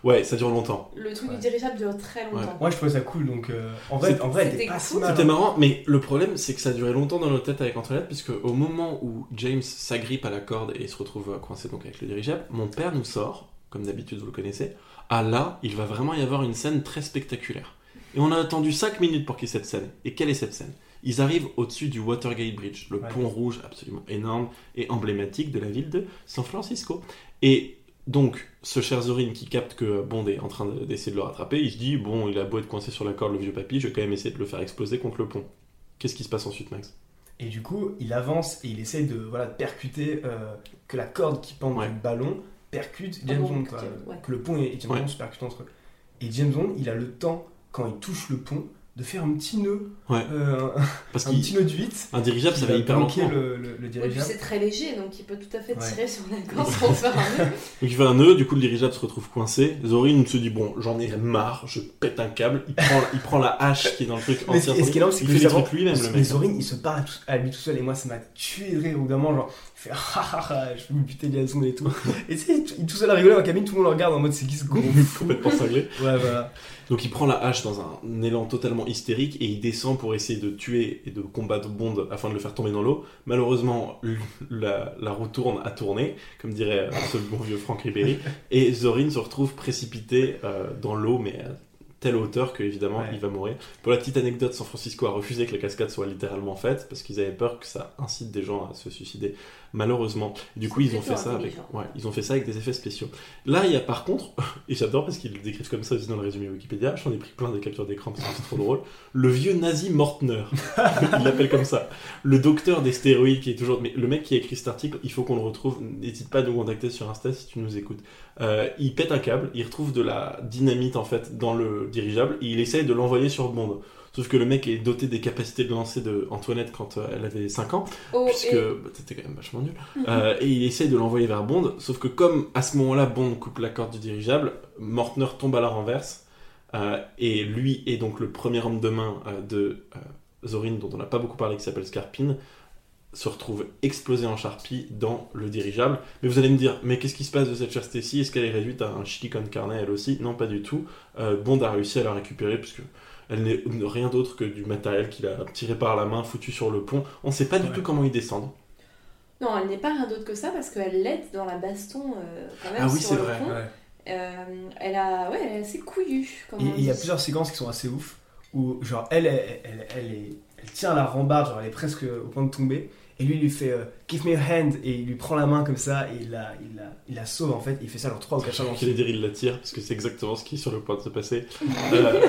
B: Ouais, ça dure longtemps.
G: Le truc
F: Ouais.
G: du dirigeable dure très longtemps.
F: Moi, je trouvais ça cool, donc euh, en vrai,
B: C'était-
F: en vrai,
G: c'était
F: pas si
G: cool.
F: mal.
B: C'était
F: hein.
B: marrant, mais le problème c'est que ça a duré longtemps dans nos têtes avec Antoinette, puisque au moment où James s'agrippe à la corde et se retrouve coincé donc avec le dirigeable, mon père nous sort, comme d'habitude vous le connaissez, ah là, il va vraiment y avoir une scène très spectaculaire. Et on a attendu 5 minutes pour qu'il y ait cette scène. Et quelle est cette scène? Ils arrivent au-dessus du Watergate Bridge, le
F: Ouais.
B: pont rouge absolument énorme et emblématique de la ville de San Francisco. Et donc, ce cher Zorin qui capte que Bond est en train de- d'essayer de le rattraper, il se dit Bon, il a beau être coincé sur la corde, le vieux papy, je vais quand même essayer de le faire exploser contre le pont. Qu'est-ce qui se passe ensuite, Max?
F: Et du coup, il avance et il essaye de, voilà, de percuter euh, que la corde qui pend
B: Ouais.
F: du ballon percute
G: Ah
F: James
G: bon,
F: Bond,
G: que
F: quoi.
G: Ouais.
F: que le pont et James
B: Ouais.
F: Bond se percutent entre eux. Et James Bond, il a le temps, quand il touche le pont, de faire un petit nœud,
B: Ouais.
F: euh,
B: Parce
F: un petit nœud de 8
B: un dirigeable, ça va hyper lentement.
F: le, le, le
G: Et
F: dirigeable.
G: c'est très léger, donc il peut tout à fait
F: Ouais.
G: tirer sur la corde pour faire un nœud.
B: Donc il fait un nœud, du coup le dirigeable se retrouve coincé. Zorin se dit bon, j'en ai marre, je pète un câble. Il prend, il prend la hache qui est dans le truc
F: Mais
B: ancien.
F: ce qui est énorme, c'est
B: il
F: que
B: fait
F: avant,
B: trucs lui-même le
F: mais
B: mec.
F: Zorin, il se parle à, tout- à lui tout seul et moi ça m'a tué de rire au bout d'un moment genre il fait ah ah ah je vais me buter Jason et tout et tu sais il il est tout seul à rigoler dans la cabine tout le monde le regarde en mode c'est qui ce con
B: Complètement cinglé.
F: ouais voilà
B: Donc il prend la hache dans un élan totalement hystérique et il descend pour essayer de tuer et de combattre Bond afin de le faire tomber dans l'eau. Malheureusement, la, la roue tourne à tourner, comme dirait ce bon vieux Franck Ribéry, et Zorin se retrouve précipité euh, dans l'eau, mais à telle hauteur que évidemment
F: Ouais.
B: il va mourir. Pour la petite anecdote, San Francisco a refusé que la cascade soit littéralement faite parce qu'ils avaient peur que ça incite des gens à se suicider. Malheureusement, du coup ils ont fait ça avec, ouais, ils ont fait ça avec des effets spéciaux. Là, il y a par contre, et j'adore parce qu'ils le décrivent comme ça aussi dans le résumé Wikipédia, j'en ai pris plein des captures d'écran parce que c'est trop drôle, le vieux nazi Mortner, il l'appelle comme ça, le docteur des stéroïdes qui est toujours... Mais le mec qui a écrit cet article, il faut qu'on le retrouve, n'hésite pas à nous contacter sur Insta si tu nous écoutes. Euh, il pète un câble, il retrouve de la dynamite en fait dans le dirigeable et il essaye de l'envoyer sur Bond. Sauf que le mec est doté des capacités de lancer de Antoinette quand euh, elle avait 5 ans
G: Oh,
B: puisque
G: et-
B: bah, c'était quand même vachement nul. Euh, et il essaye de l'envoyer vers Bond, sauf que comme à ce moment-là Bond coupe la corde du dirigeable, Mortner tombe à la renverse, euh, et lui est donc le premier homme de main euh, de Zorin, dont on n'a pas beaucoup parlé, qui s'appelle Scarpine, se retrouve explosé en charpie dans le dirigeable. Mais vous allez me dire, mais qu'est-ce qui se passe de cette chère Stacy Est-ce qu'elle est réduite à un chili con carne elle aussi? Non, pas du tout. Bond a réussi à la récupérer, puisque elle n'est rien d'autre que du matériel qu'il a tiré par la main, foutu sur le pont. On ne sait pas du
F: Ouais.
B: tout comment ils descendent.
G: Non, elle n'est pas rien d'autre que ça parce qu'elle l'aide dans la baston euh, quand même
B: Ah oui,
G: sur
B: c'est
G: le
B: vrai,
G: pont.
F: ouais.
G: Euh, elle a, ouais, elle est assez couillue. Comme
F: il y a plusieurs séquences qui sont assez ouf où genre elle elle, elle, elle est, elle tient la rambarde genre elle est presque au point de tomber et lui il lui fait euh, give me a hand. Et il lui prend la main comme ça et il la, il la, il la sauve en fait. Il fait ça genre trois ou quatre fois
B: J'allais dire il la tire, parce que c'est exactement ce qui est sur le point de se passer. Euh,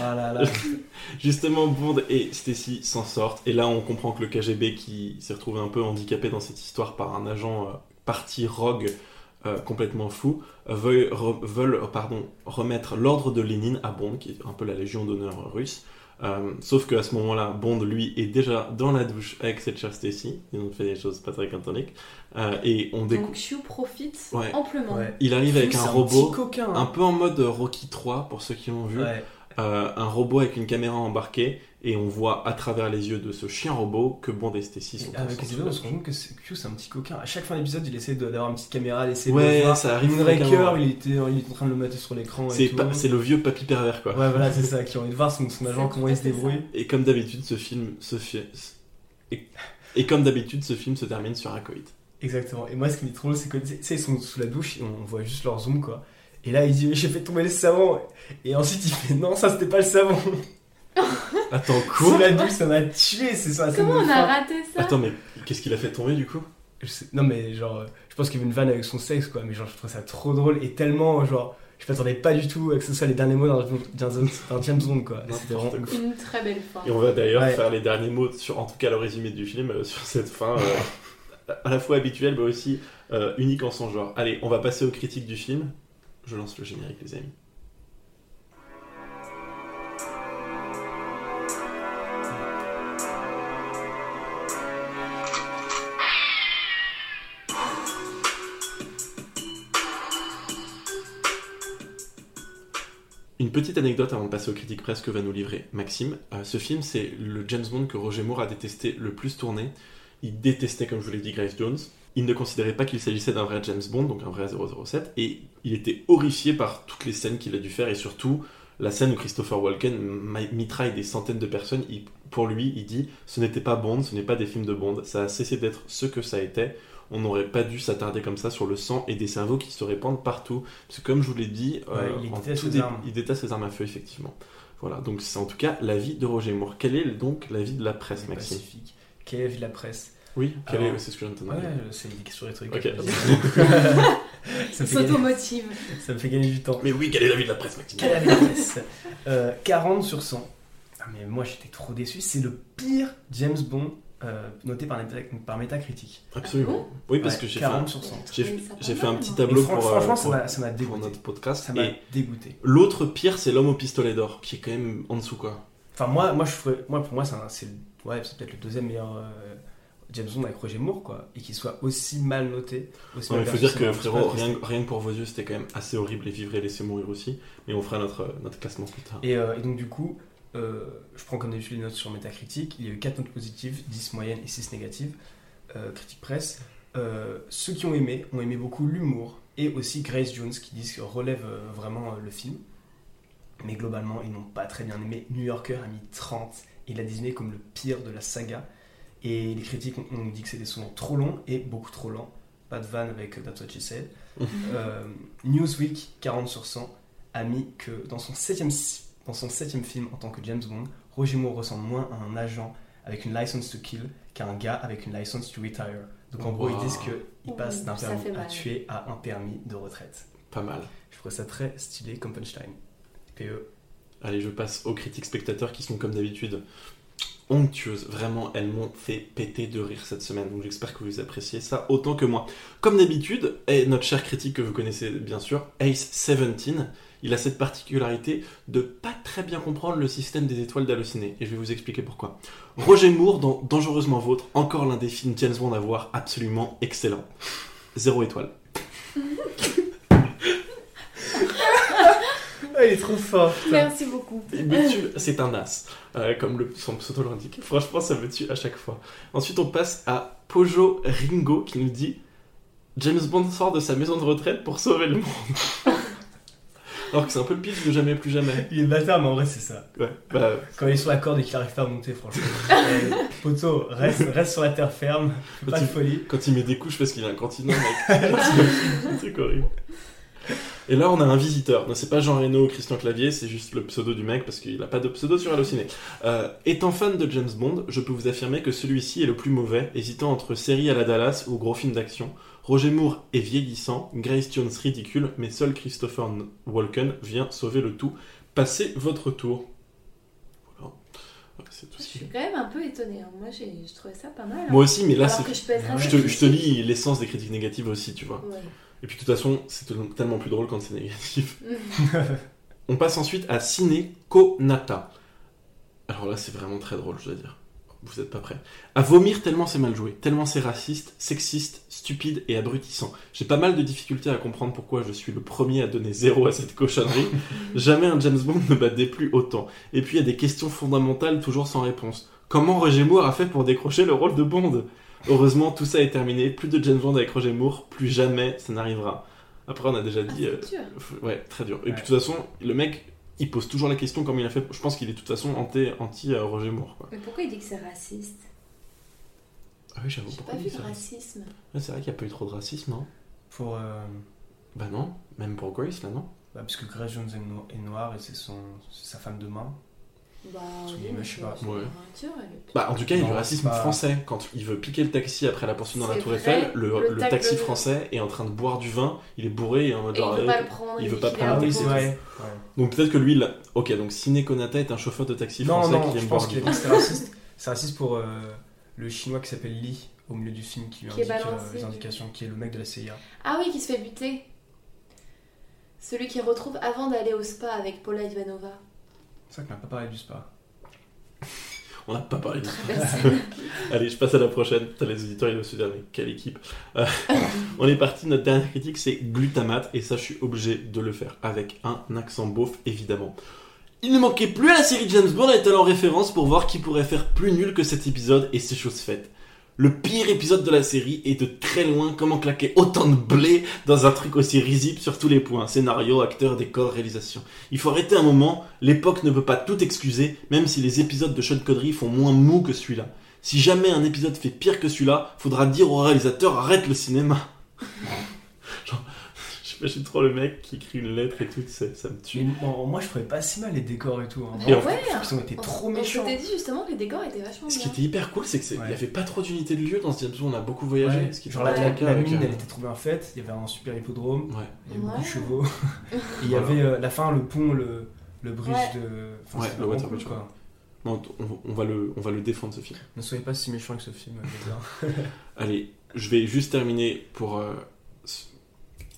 F: ah là là.
B: Justement, Bond et Stacy s'en sortent, et là on comprend que le KGB qui s'est retrouvé un peu handicapé dans cette histoire par un agent euh, parti rogue euh, complètement fou, euh, veuille- re- veulent euh, pardon, remettre l'ordre de Lénine à Bond, qui est un peu la légion d'honneur russe. Euh, sauf qu'à ce moment-là, Bond, lui, est déjà dans la douche avec cette chère Stacy. Ils ont fait des choses pas très cantoniques. Euh, et on découvre.
G: Donc Q profite
B: Ouais.
G: amplement.
F: ouais.
B: Il arrive avec un
F: petit
B: robot,
F: coquin
B: un
F: hein.
B: peu en mode Rocky 3 pour ceux qui l'ont vu.
F: ouais.
B: Euh, un robot avec une caméra embarquée et on voit à travers les yeux de ce chien robot que Bond et Stacy sont
F: Et avec les épisodes, on se rend compte que c'est- Q c'est un petit coquin. À chaque fin d'épisode, il essaie d'avoir une petite caméra, il essaie
B: Ouais,
F: de voir.
B: ça arrive
F: Moonraker, il était, il était en train de le mettre sur l'écran.
B: C'est le vieux papy pervers quoi.
F: Ouais, voilà, c'est ça, qui ont envie de voir son, son agent, comment il se débrouille.
B: Et comme d'habitude, ce film se fait. Et, et comme d'habitude, ce film se termine sur un coït.
F: Exactement. Et moi, ce qui me dit trop drôle, c'est que, tu sais, ils sont sous la douche, et on voit juste leur zoom, quoi. Et là, il dit, j'ai fait tomber le savon. Et ensuite, il fait, non, ça, c'était pas le savon.
B: Attends, quoi
F: la douche, ça m'a tué, c'est ça.
G: Comment on a raté ça
B: Attends, mais qu'est-ce qu'il a fait tomber du coup?
F: Je sais- Non, mais genre, euh, je pense qu'il y avait une vanne avec son sexe, quoi. Mais genre, je trouve ça trop drôle et tellement, genre, je m'attendais pas du tout à que ce soit les derniers mots dans, dans, dans James Bond, quoi. C'était vraiment ouf.
G: Une très belle fin.
B: Et on va d'ailleurs
F: Ouais.
B: faire les derniers mots, sur, en tout cas le résumé du film, euh, sur cette fin euh, à la fois habituelle mais aussi euh, unique en son genre. Allez, on va passer aux critiques du film. Je lance le générique, les amis. Une petite anecdote avant de passer aux critiques presse que va nous livrer Maxime. Euh, ce film, c'est le James Bond que Roger Moore a détesté le plus tourné. Il détestait, comme je vous l'ai dit, Grace Jones. Il ne considérait pas qu'il s'agissait d'un vrai James Bond, donc un vrai 007, et il était horrifié par toutes les scènes qu'il a dû faire, et surtout la scène où Christopher Walken mitraille des centaines de personnes. Pour lui, il dit ce n'était pas Bond, ce n'est pas des films de Bond, ça a cessé d'être ce que ça était. On n'aurait pas dû s'attarder comme ça sur le sang et des cerveaux qui se répandent partout. Parce que comme je vous l'ai dit, euh,
F: il déteste les
B: début-
F: armes.
B: il déteste les armes à feu, effectivement. Voilà, donc c'est en tout cas l'avis de Roger Moore. Quel est donc l'avis de la presse, Maxime?
F: Pacifique. Quelle est la vie de la presse?
B: Oui, quel
F: Alors-
B: est- c'est ce que je viens de te
F: Ouais,
B: demander.
F: c'est des questions rhétoriques.
B: Ok.
F: ça, me fait gagner,
G: S'automotive.
F: ça me fait gagner du temps.
B: Mais oui, quel est l'avis de la presse, Maxime?
F: Quelle est la vie de la presse? Euh, 40 sur 100. Ah, mais moi j'étais trop déçu. C'est le pire James Bond euh, noté par, par Metacritic.
B: Absolument. oui, parce
F: Ouais,
B: que j'ai fait,
F: 40
B: un,
F: sur 100.
B: j'ai,
G: trouvé ça pas
B: j'ai fait un petit tableau
F: fran-
B: pour, euh,
F: franchement, ça
B: pour-
F: m'a- ça m'a
B: pour
F: dégoûté.
B: notre podcast.
F: Ça m'a dégoûté.
B: l'autre pire, c'est l'homme au pistolet d'or, qui est quand même en dessous, quoi.
F: Enfin, moi, moi, je ferais- moi pour moi, c'est ouais, c'est peut-être le deuxième meilleur euh, James Bond avec Roger Moore, quoi. Et qu'il soit aussi mal noté. Aussi
B: Non,
F: mal
B: il faut dire que frérot, rien, rien que pour vos yeux, c'était quand même assez horrible et vivre et laisser mourir aussi. Mais on fera notre, notre classement plus tard.
F: Et, euh, et donc, du coup, euh, je prends comme d'habitude les notes sur Metacritic. Il y a eu 4 notes positives, 10 moyennes et 6 négatives. Euh, critique presse. Euh, ceux qui ont aimé ont aimé beaucoup l'humour et aussi Grace Jones qui disent que relève vraiment le film. Mais globalement, ils n'ont pas très bien aimé. New Yorker a mis 30 et il a désigné comme le pire de la saga. Et les critiques ont, ont dit que c'était souvent trop long et beaucoup trop lent. Pas de vanne avec That's What She Said. Newsweek, 40 sur 100, a mis que dans son septième, dans son septième film en tant que James Bond, Roger Moore ressemble moins à un agent avec une license to kill qu'à un gars avec une license to retire. Donc en gros,
B: Wow.
F: ils disent qu'il passe d'un permis à tuer à un permis de retraite.
B: Pas mal.
F: Je trouve ça très stylé comme punchline. PE.
B: Allez, je passe aux critiques spectateurs qui sont comme d'habitude onctueuses. Vraiment, elles m'ont fait péter de rire cette semaine. Donc j'espère que vous appréciez ça autant que moi. Comme d'habitude, et notre cher critique que vous connaissez bien sûr, Ace17, il a cette particularité de pas très bien comprendre le système des étoiles d'halluciné. Et je vais vous expliquer pourquoi. Roger Moore dans Dangereusement Vôtre, encore l'un des films James Bond à voir absolument excellent. Zéro étoile.
F: Ah, il est trop fort. putain.
G: Merci beaucoup.
B: Il me tue, c'est un as, euh, comme le, son pseudo l'indique. Franchement, ça me tue à chaque fois. Ensuite, on passe à Pojo Ringo qui nous dit James Bond sort de sa maison de retraite pour sauver le monde. Alors que c'est un peu le pitch de jamais plus jamais.
F: Il est bâtard, mais en vrai, c'est ça.
B: Ouais, bah,
F: Quand il est sur la corde et qu'il arrive pas à monter, franchement. Poto, reste, reste sur la terre ferme, fais pas de folie.
B: quand il met des couches parce qu'il a un continent, mec. c'est horrible. Et là, on a un visiteur. Non, c'est pas Jean Reno ou Christian Clavier, c'est juste le pseudo du mec parce qu'il a pas de pseudo sur Allociné. Euh, étant fan de James Bond, je peux vous affirmer que celui-ci est le plus mauvais, hésitant entre série à la Dallas ou gros film d'action. Roger Moore est vieillissant, Grace Jones ridicule, mais seul Christopher Walken vient sauver le tout. Passez votre tour. Voilà. Voilà, c'est tout
G: Je suis quand même un peu étonnée. hein. Moi, j'ai je trouvais ça pas mal. hein.
B: Moi aussi, mais là,
G: Alors
B: c'est.
G: que je peux être
F: Je
B: Je
G: assez
B: te, je te
G: critique.
B: lis l'essence des critiques négatives aussi, tu vois.
G: Ouais.
B: Et puis de toute façon, c'est tel- tellement plus drôle quand c'est négatif. On passe ensuite à Ciné Konata. Alors là, c'est vraiment très drôle, je dois dire. Vous êtes pas prêts. À vomir tellement c'est mal joué, tellement c'est raciste, sexiste, stupide et abrutissant. J'ai pas mal de difficultés à comprendre pourquoi je suis le premier à donner zéro à cette cochonnerie. Jamais un James Bond ne m'a déplu autant. Et puis il y a des questions fondamentales toujours sans réponse. Comment Roger Moore a fait pour décrocher le rôle de Bond? Heureusement, tout ça est terminé. Plus de James Bond avec Roger Moore, plus jamais ça n'arrivera. Après, on a déjà
G: Ah,
B: dit. euh, Ouais, très dur. Et
F: Ouais.
B: puis de toute façon, le mec, il pose toujours la question comme il a fait. Je pense qu'il est de toute façon anti, anti euh, Roger Moore. Quoi.
G: Mais pourquoi il dit que c'est raciste?
B: Ah oui, j'avoue.
G: J'ai pas vu de racisme.
B: Ouais, C'est vrai qu'il n'y a pas eu trop de racisme, hein.
F: Pour, euh,
B: Bah non, même pour Grace, là, non?
F: bah, parce que Grace Jones est, no- est noire et c'est son, c'est sa femme de main.
G: Bah, oui, mais
F: je sais pas.
B: Ouais. Bah en tout cas, il y a du racisme
F: pas-
B: français. Quand il veut piquer le taxi après la poursuite dans la Tour
G: vrai,
B: Eiffel, le,
G: le
B: le taxi
G: le-
B: français est en train de boire du vin, il est bourré et en mode
G: Et il veut
B: euh,
G: pas le prendre.
B: il veut pas prendre taxi.
F: Ouais.
B: Donc peut-être que lui, il ok, donc Ciné Konata est un chauffeur de taxi
F: Non,
B: français
F: non,
B: qui aime boire
F: qu'il
B: du vin.
F: c'est raciste. C'est raciste pour euh, le chinois qui s'appelle Lee au milieu du film qui lui
G: Qui est
F: indique euh, les indications, qui est le mec de la CIA.
G: Ah oui, qui se fait buter. Celui qu'il retrouve avant d'aller au spa avec Paula Ivanova.
F: C'est vrai qu'on n'a pas parlé du spa.
B: On n'a pas parlé de
G: Personne.
B: Allez, je passe à la prochaine. T'as les auditeurs, il est au dernier. Quelle équipe. Euh, on est parti, notre dernière critique, c'est glutamate. Et ça, je suis obligé de le faire avec un accent beauf, évidemment. Il ne manquait plus à la série James Bond à être en référence pour voir qui pourrait faire plus nul que cet épisode, et c'est chose faite. Le pire épisode de la série est de très loin comment claquer autant de blé dans un truc aussi risible sur tous les points. Scénario, acteur, décor, réalisation. Il faut arrêter un moment, l'époque ne peut pas tout excuser, même si les épisodes de Sean Connery font moins mou que celui-là. Si jamais un épisode fait pire que celui-là, faudra dire au réalisateur arrête le cinéma. Genre, j'imagine trop le mec qui écrit une lettre et tout, ça, ça me tue.
F: Mais bon, moi, je trouvais pas si mal les décors et tout. hein.
B: Et en
G: Ouais,
F: Ils ont été
G: on-
F: trop
G: On
F: méchants.
G: s'était dit justement que les décors étaient vachement
B: Ce qui était hyper cool, c'est qu'il
F: Ouais.
B: n'y avait pas trop d'unités de lieu dans ce James Bond, on a beaucoup voyagé.
F: Ouais,
B: ce qui
F: genre la, la, mine,
B: euh,
F: elle était trop bien faite. Il y avait un super hippodrome.
B: Ouais.
F: Il y avait beaucoup de
G: Ouais.
F: chevaux. Et il y avait euh, la fin, le pont, le, le bridge
G: Ouais.
F: de.
B: Ouais,
F: c'était
B: le
F: vraiment
B: water
F: cool,
B: bridge,
F: quoi.
B: On, on va le, on va le défendre ce film.
F: Ne soyez pas si méchant avec ce film.
B: Allez, je vais juste terminer pour. euh,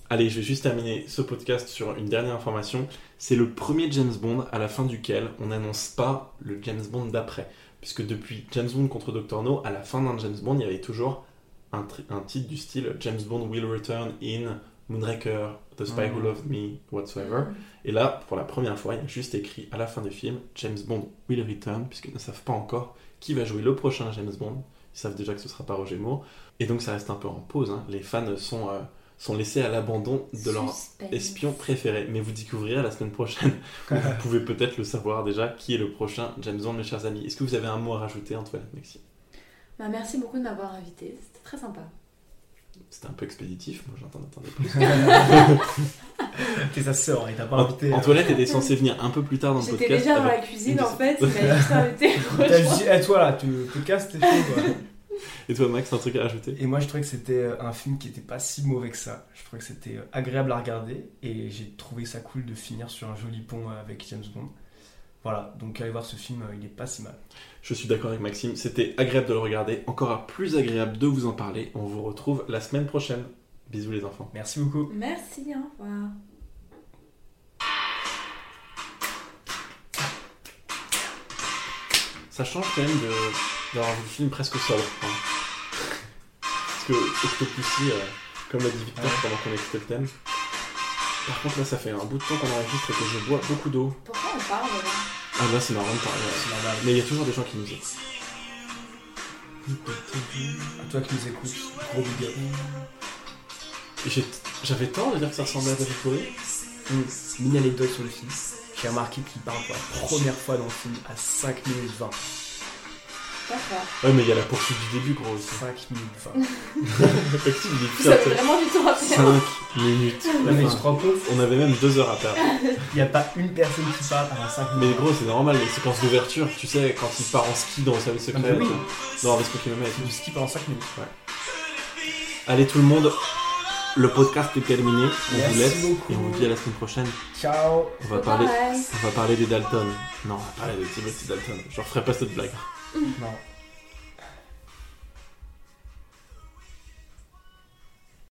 B: Allez, je vais juste terminer ce podcast sur une dernière information. C'est le premier James Bond à la fin duquel on n'annonce pas le James Bond d'après. Puisque depuis James Bond contre Dr. No, à la fin d'un James Bond, il y avait toujours un, titre du style James Bond will return in Moonraker, The Spy Who
F: Mhm.
B: Loved Me, whatsoever. Et là, pour la première fois, il y a juste écrit à la fin du film James Bond will return, puisqu'ils ne savent pas encore qui va jouer le prochain James Bond. Ils savent déjà que ce sera pas Roger Moore. Et donc ça reste un peu en pause. hein. Les fans sont, euh, sont laissés à l'abandon de leur
G: Suspense.
B: espion préféré. Mais vous découvrirez la semaine prochaine. vous pouvez peut-être le savoir déjà qui est le prochain James Bond, mes chers amis. Est-ce que vous avez un mot à rajouter, Antoine Maxime?
G: Bah, merci beaucoup de m'avoir invité, c'était très sympa.
B: C'était un peu expéditif, moi j'en attendais plus.
F: T'es sa sœur, il t'a pas invité. hein.
B: Antoinette était censée venir un peu plus tard dans le
G: J'étais
B: podcast.
G: déjà dans la cuisine en fait, il m'a juste invité.
F: T'as dit, eh, toi là, tu te casses tes choses. quoi.
B: Et toi Max, un truc à rajouter?
F: Et moi, je trouvais que c'était euh, un film qui était pas si mauvais que ça. Je trouvais que c'était euh, agréable à regarder et j'ai trouvé ça cool de finir sur un joli pont euh, avec James Bond. Voilà, donc allez voir ce film, il est pas si mal.
B: Je suis d'accord avec Maxime, c'était agréable de le regarder, encore plus agréable de vous en parler. On vous retrouve la semaine prochaine. Bisous les enfants.
F: Merci beaucoup.
G: Merci, au revoir.
B: Ça change quand même de- d'avoir vu le film presque sobre. hein. Parce que Octopussy, euh, comme l'a dit Victor
F: Ouais.
B: pendant qu'on écoutait le thème. Par contre là ça fait un bout de temps qu'on enregistre et que je bois beaucoup d'eau.
G: Pourquoi on parle là
B: Ah là c'est normal de parler. Mais il y a toujours des gens qui nous écoutent.
F: À toi qui nous écoutes, gros big up.
B: J'avais tort de dire que ça ressemblait à David Bowie?
F: Hum, Mini anecdote sur le film. J'ai remarqué qu'il parle pour la première fois dans le film à 5 minutes 20.
G: D'accord.
B: Ouais mais il y a la poursuite du début gros aussi.
F: 5 minutes 20.
B: Maxime il est
G: vraiment du temps à faire.
B: 5 minutes.
F: Non, mais
B: Enfin,
F: je te rends compte,
B: on avait même 2 heures à perdre.
F: il n'y a pas une personne qui parle avant 5
B: Mais
F: minutes.
B: gros, c'est normal, les séquences d'ouverture, tu sais, quand il part en ski dans le service secret,
F: Ah bah oui.
B: tu vois, dans Respect Kilomètre.
F: Du ski pendant 5 minutes.
B: Allez tout le monde, le podcast est terminé, on
F: Merci
B: vous laisse
F: beaucoup.
B: et on vous dit à la semaine prochaine.
F: Ciao
B: On va parler,
G: Bye.
B: on va parler des Dalton. Non, on va parler de Timothy Dalton. Je referai pas cette blague.
F: Non.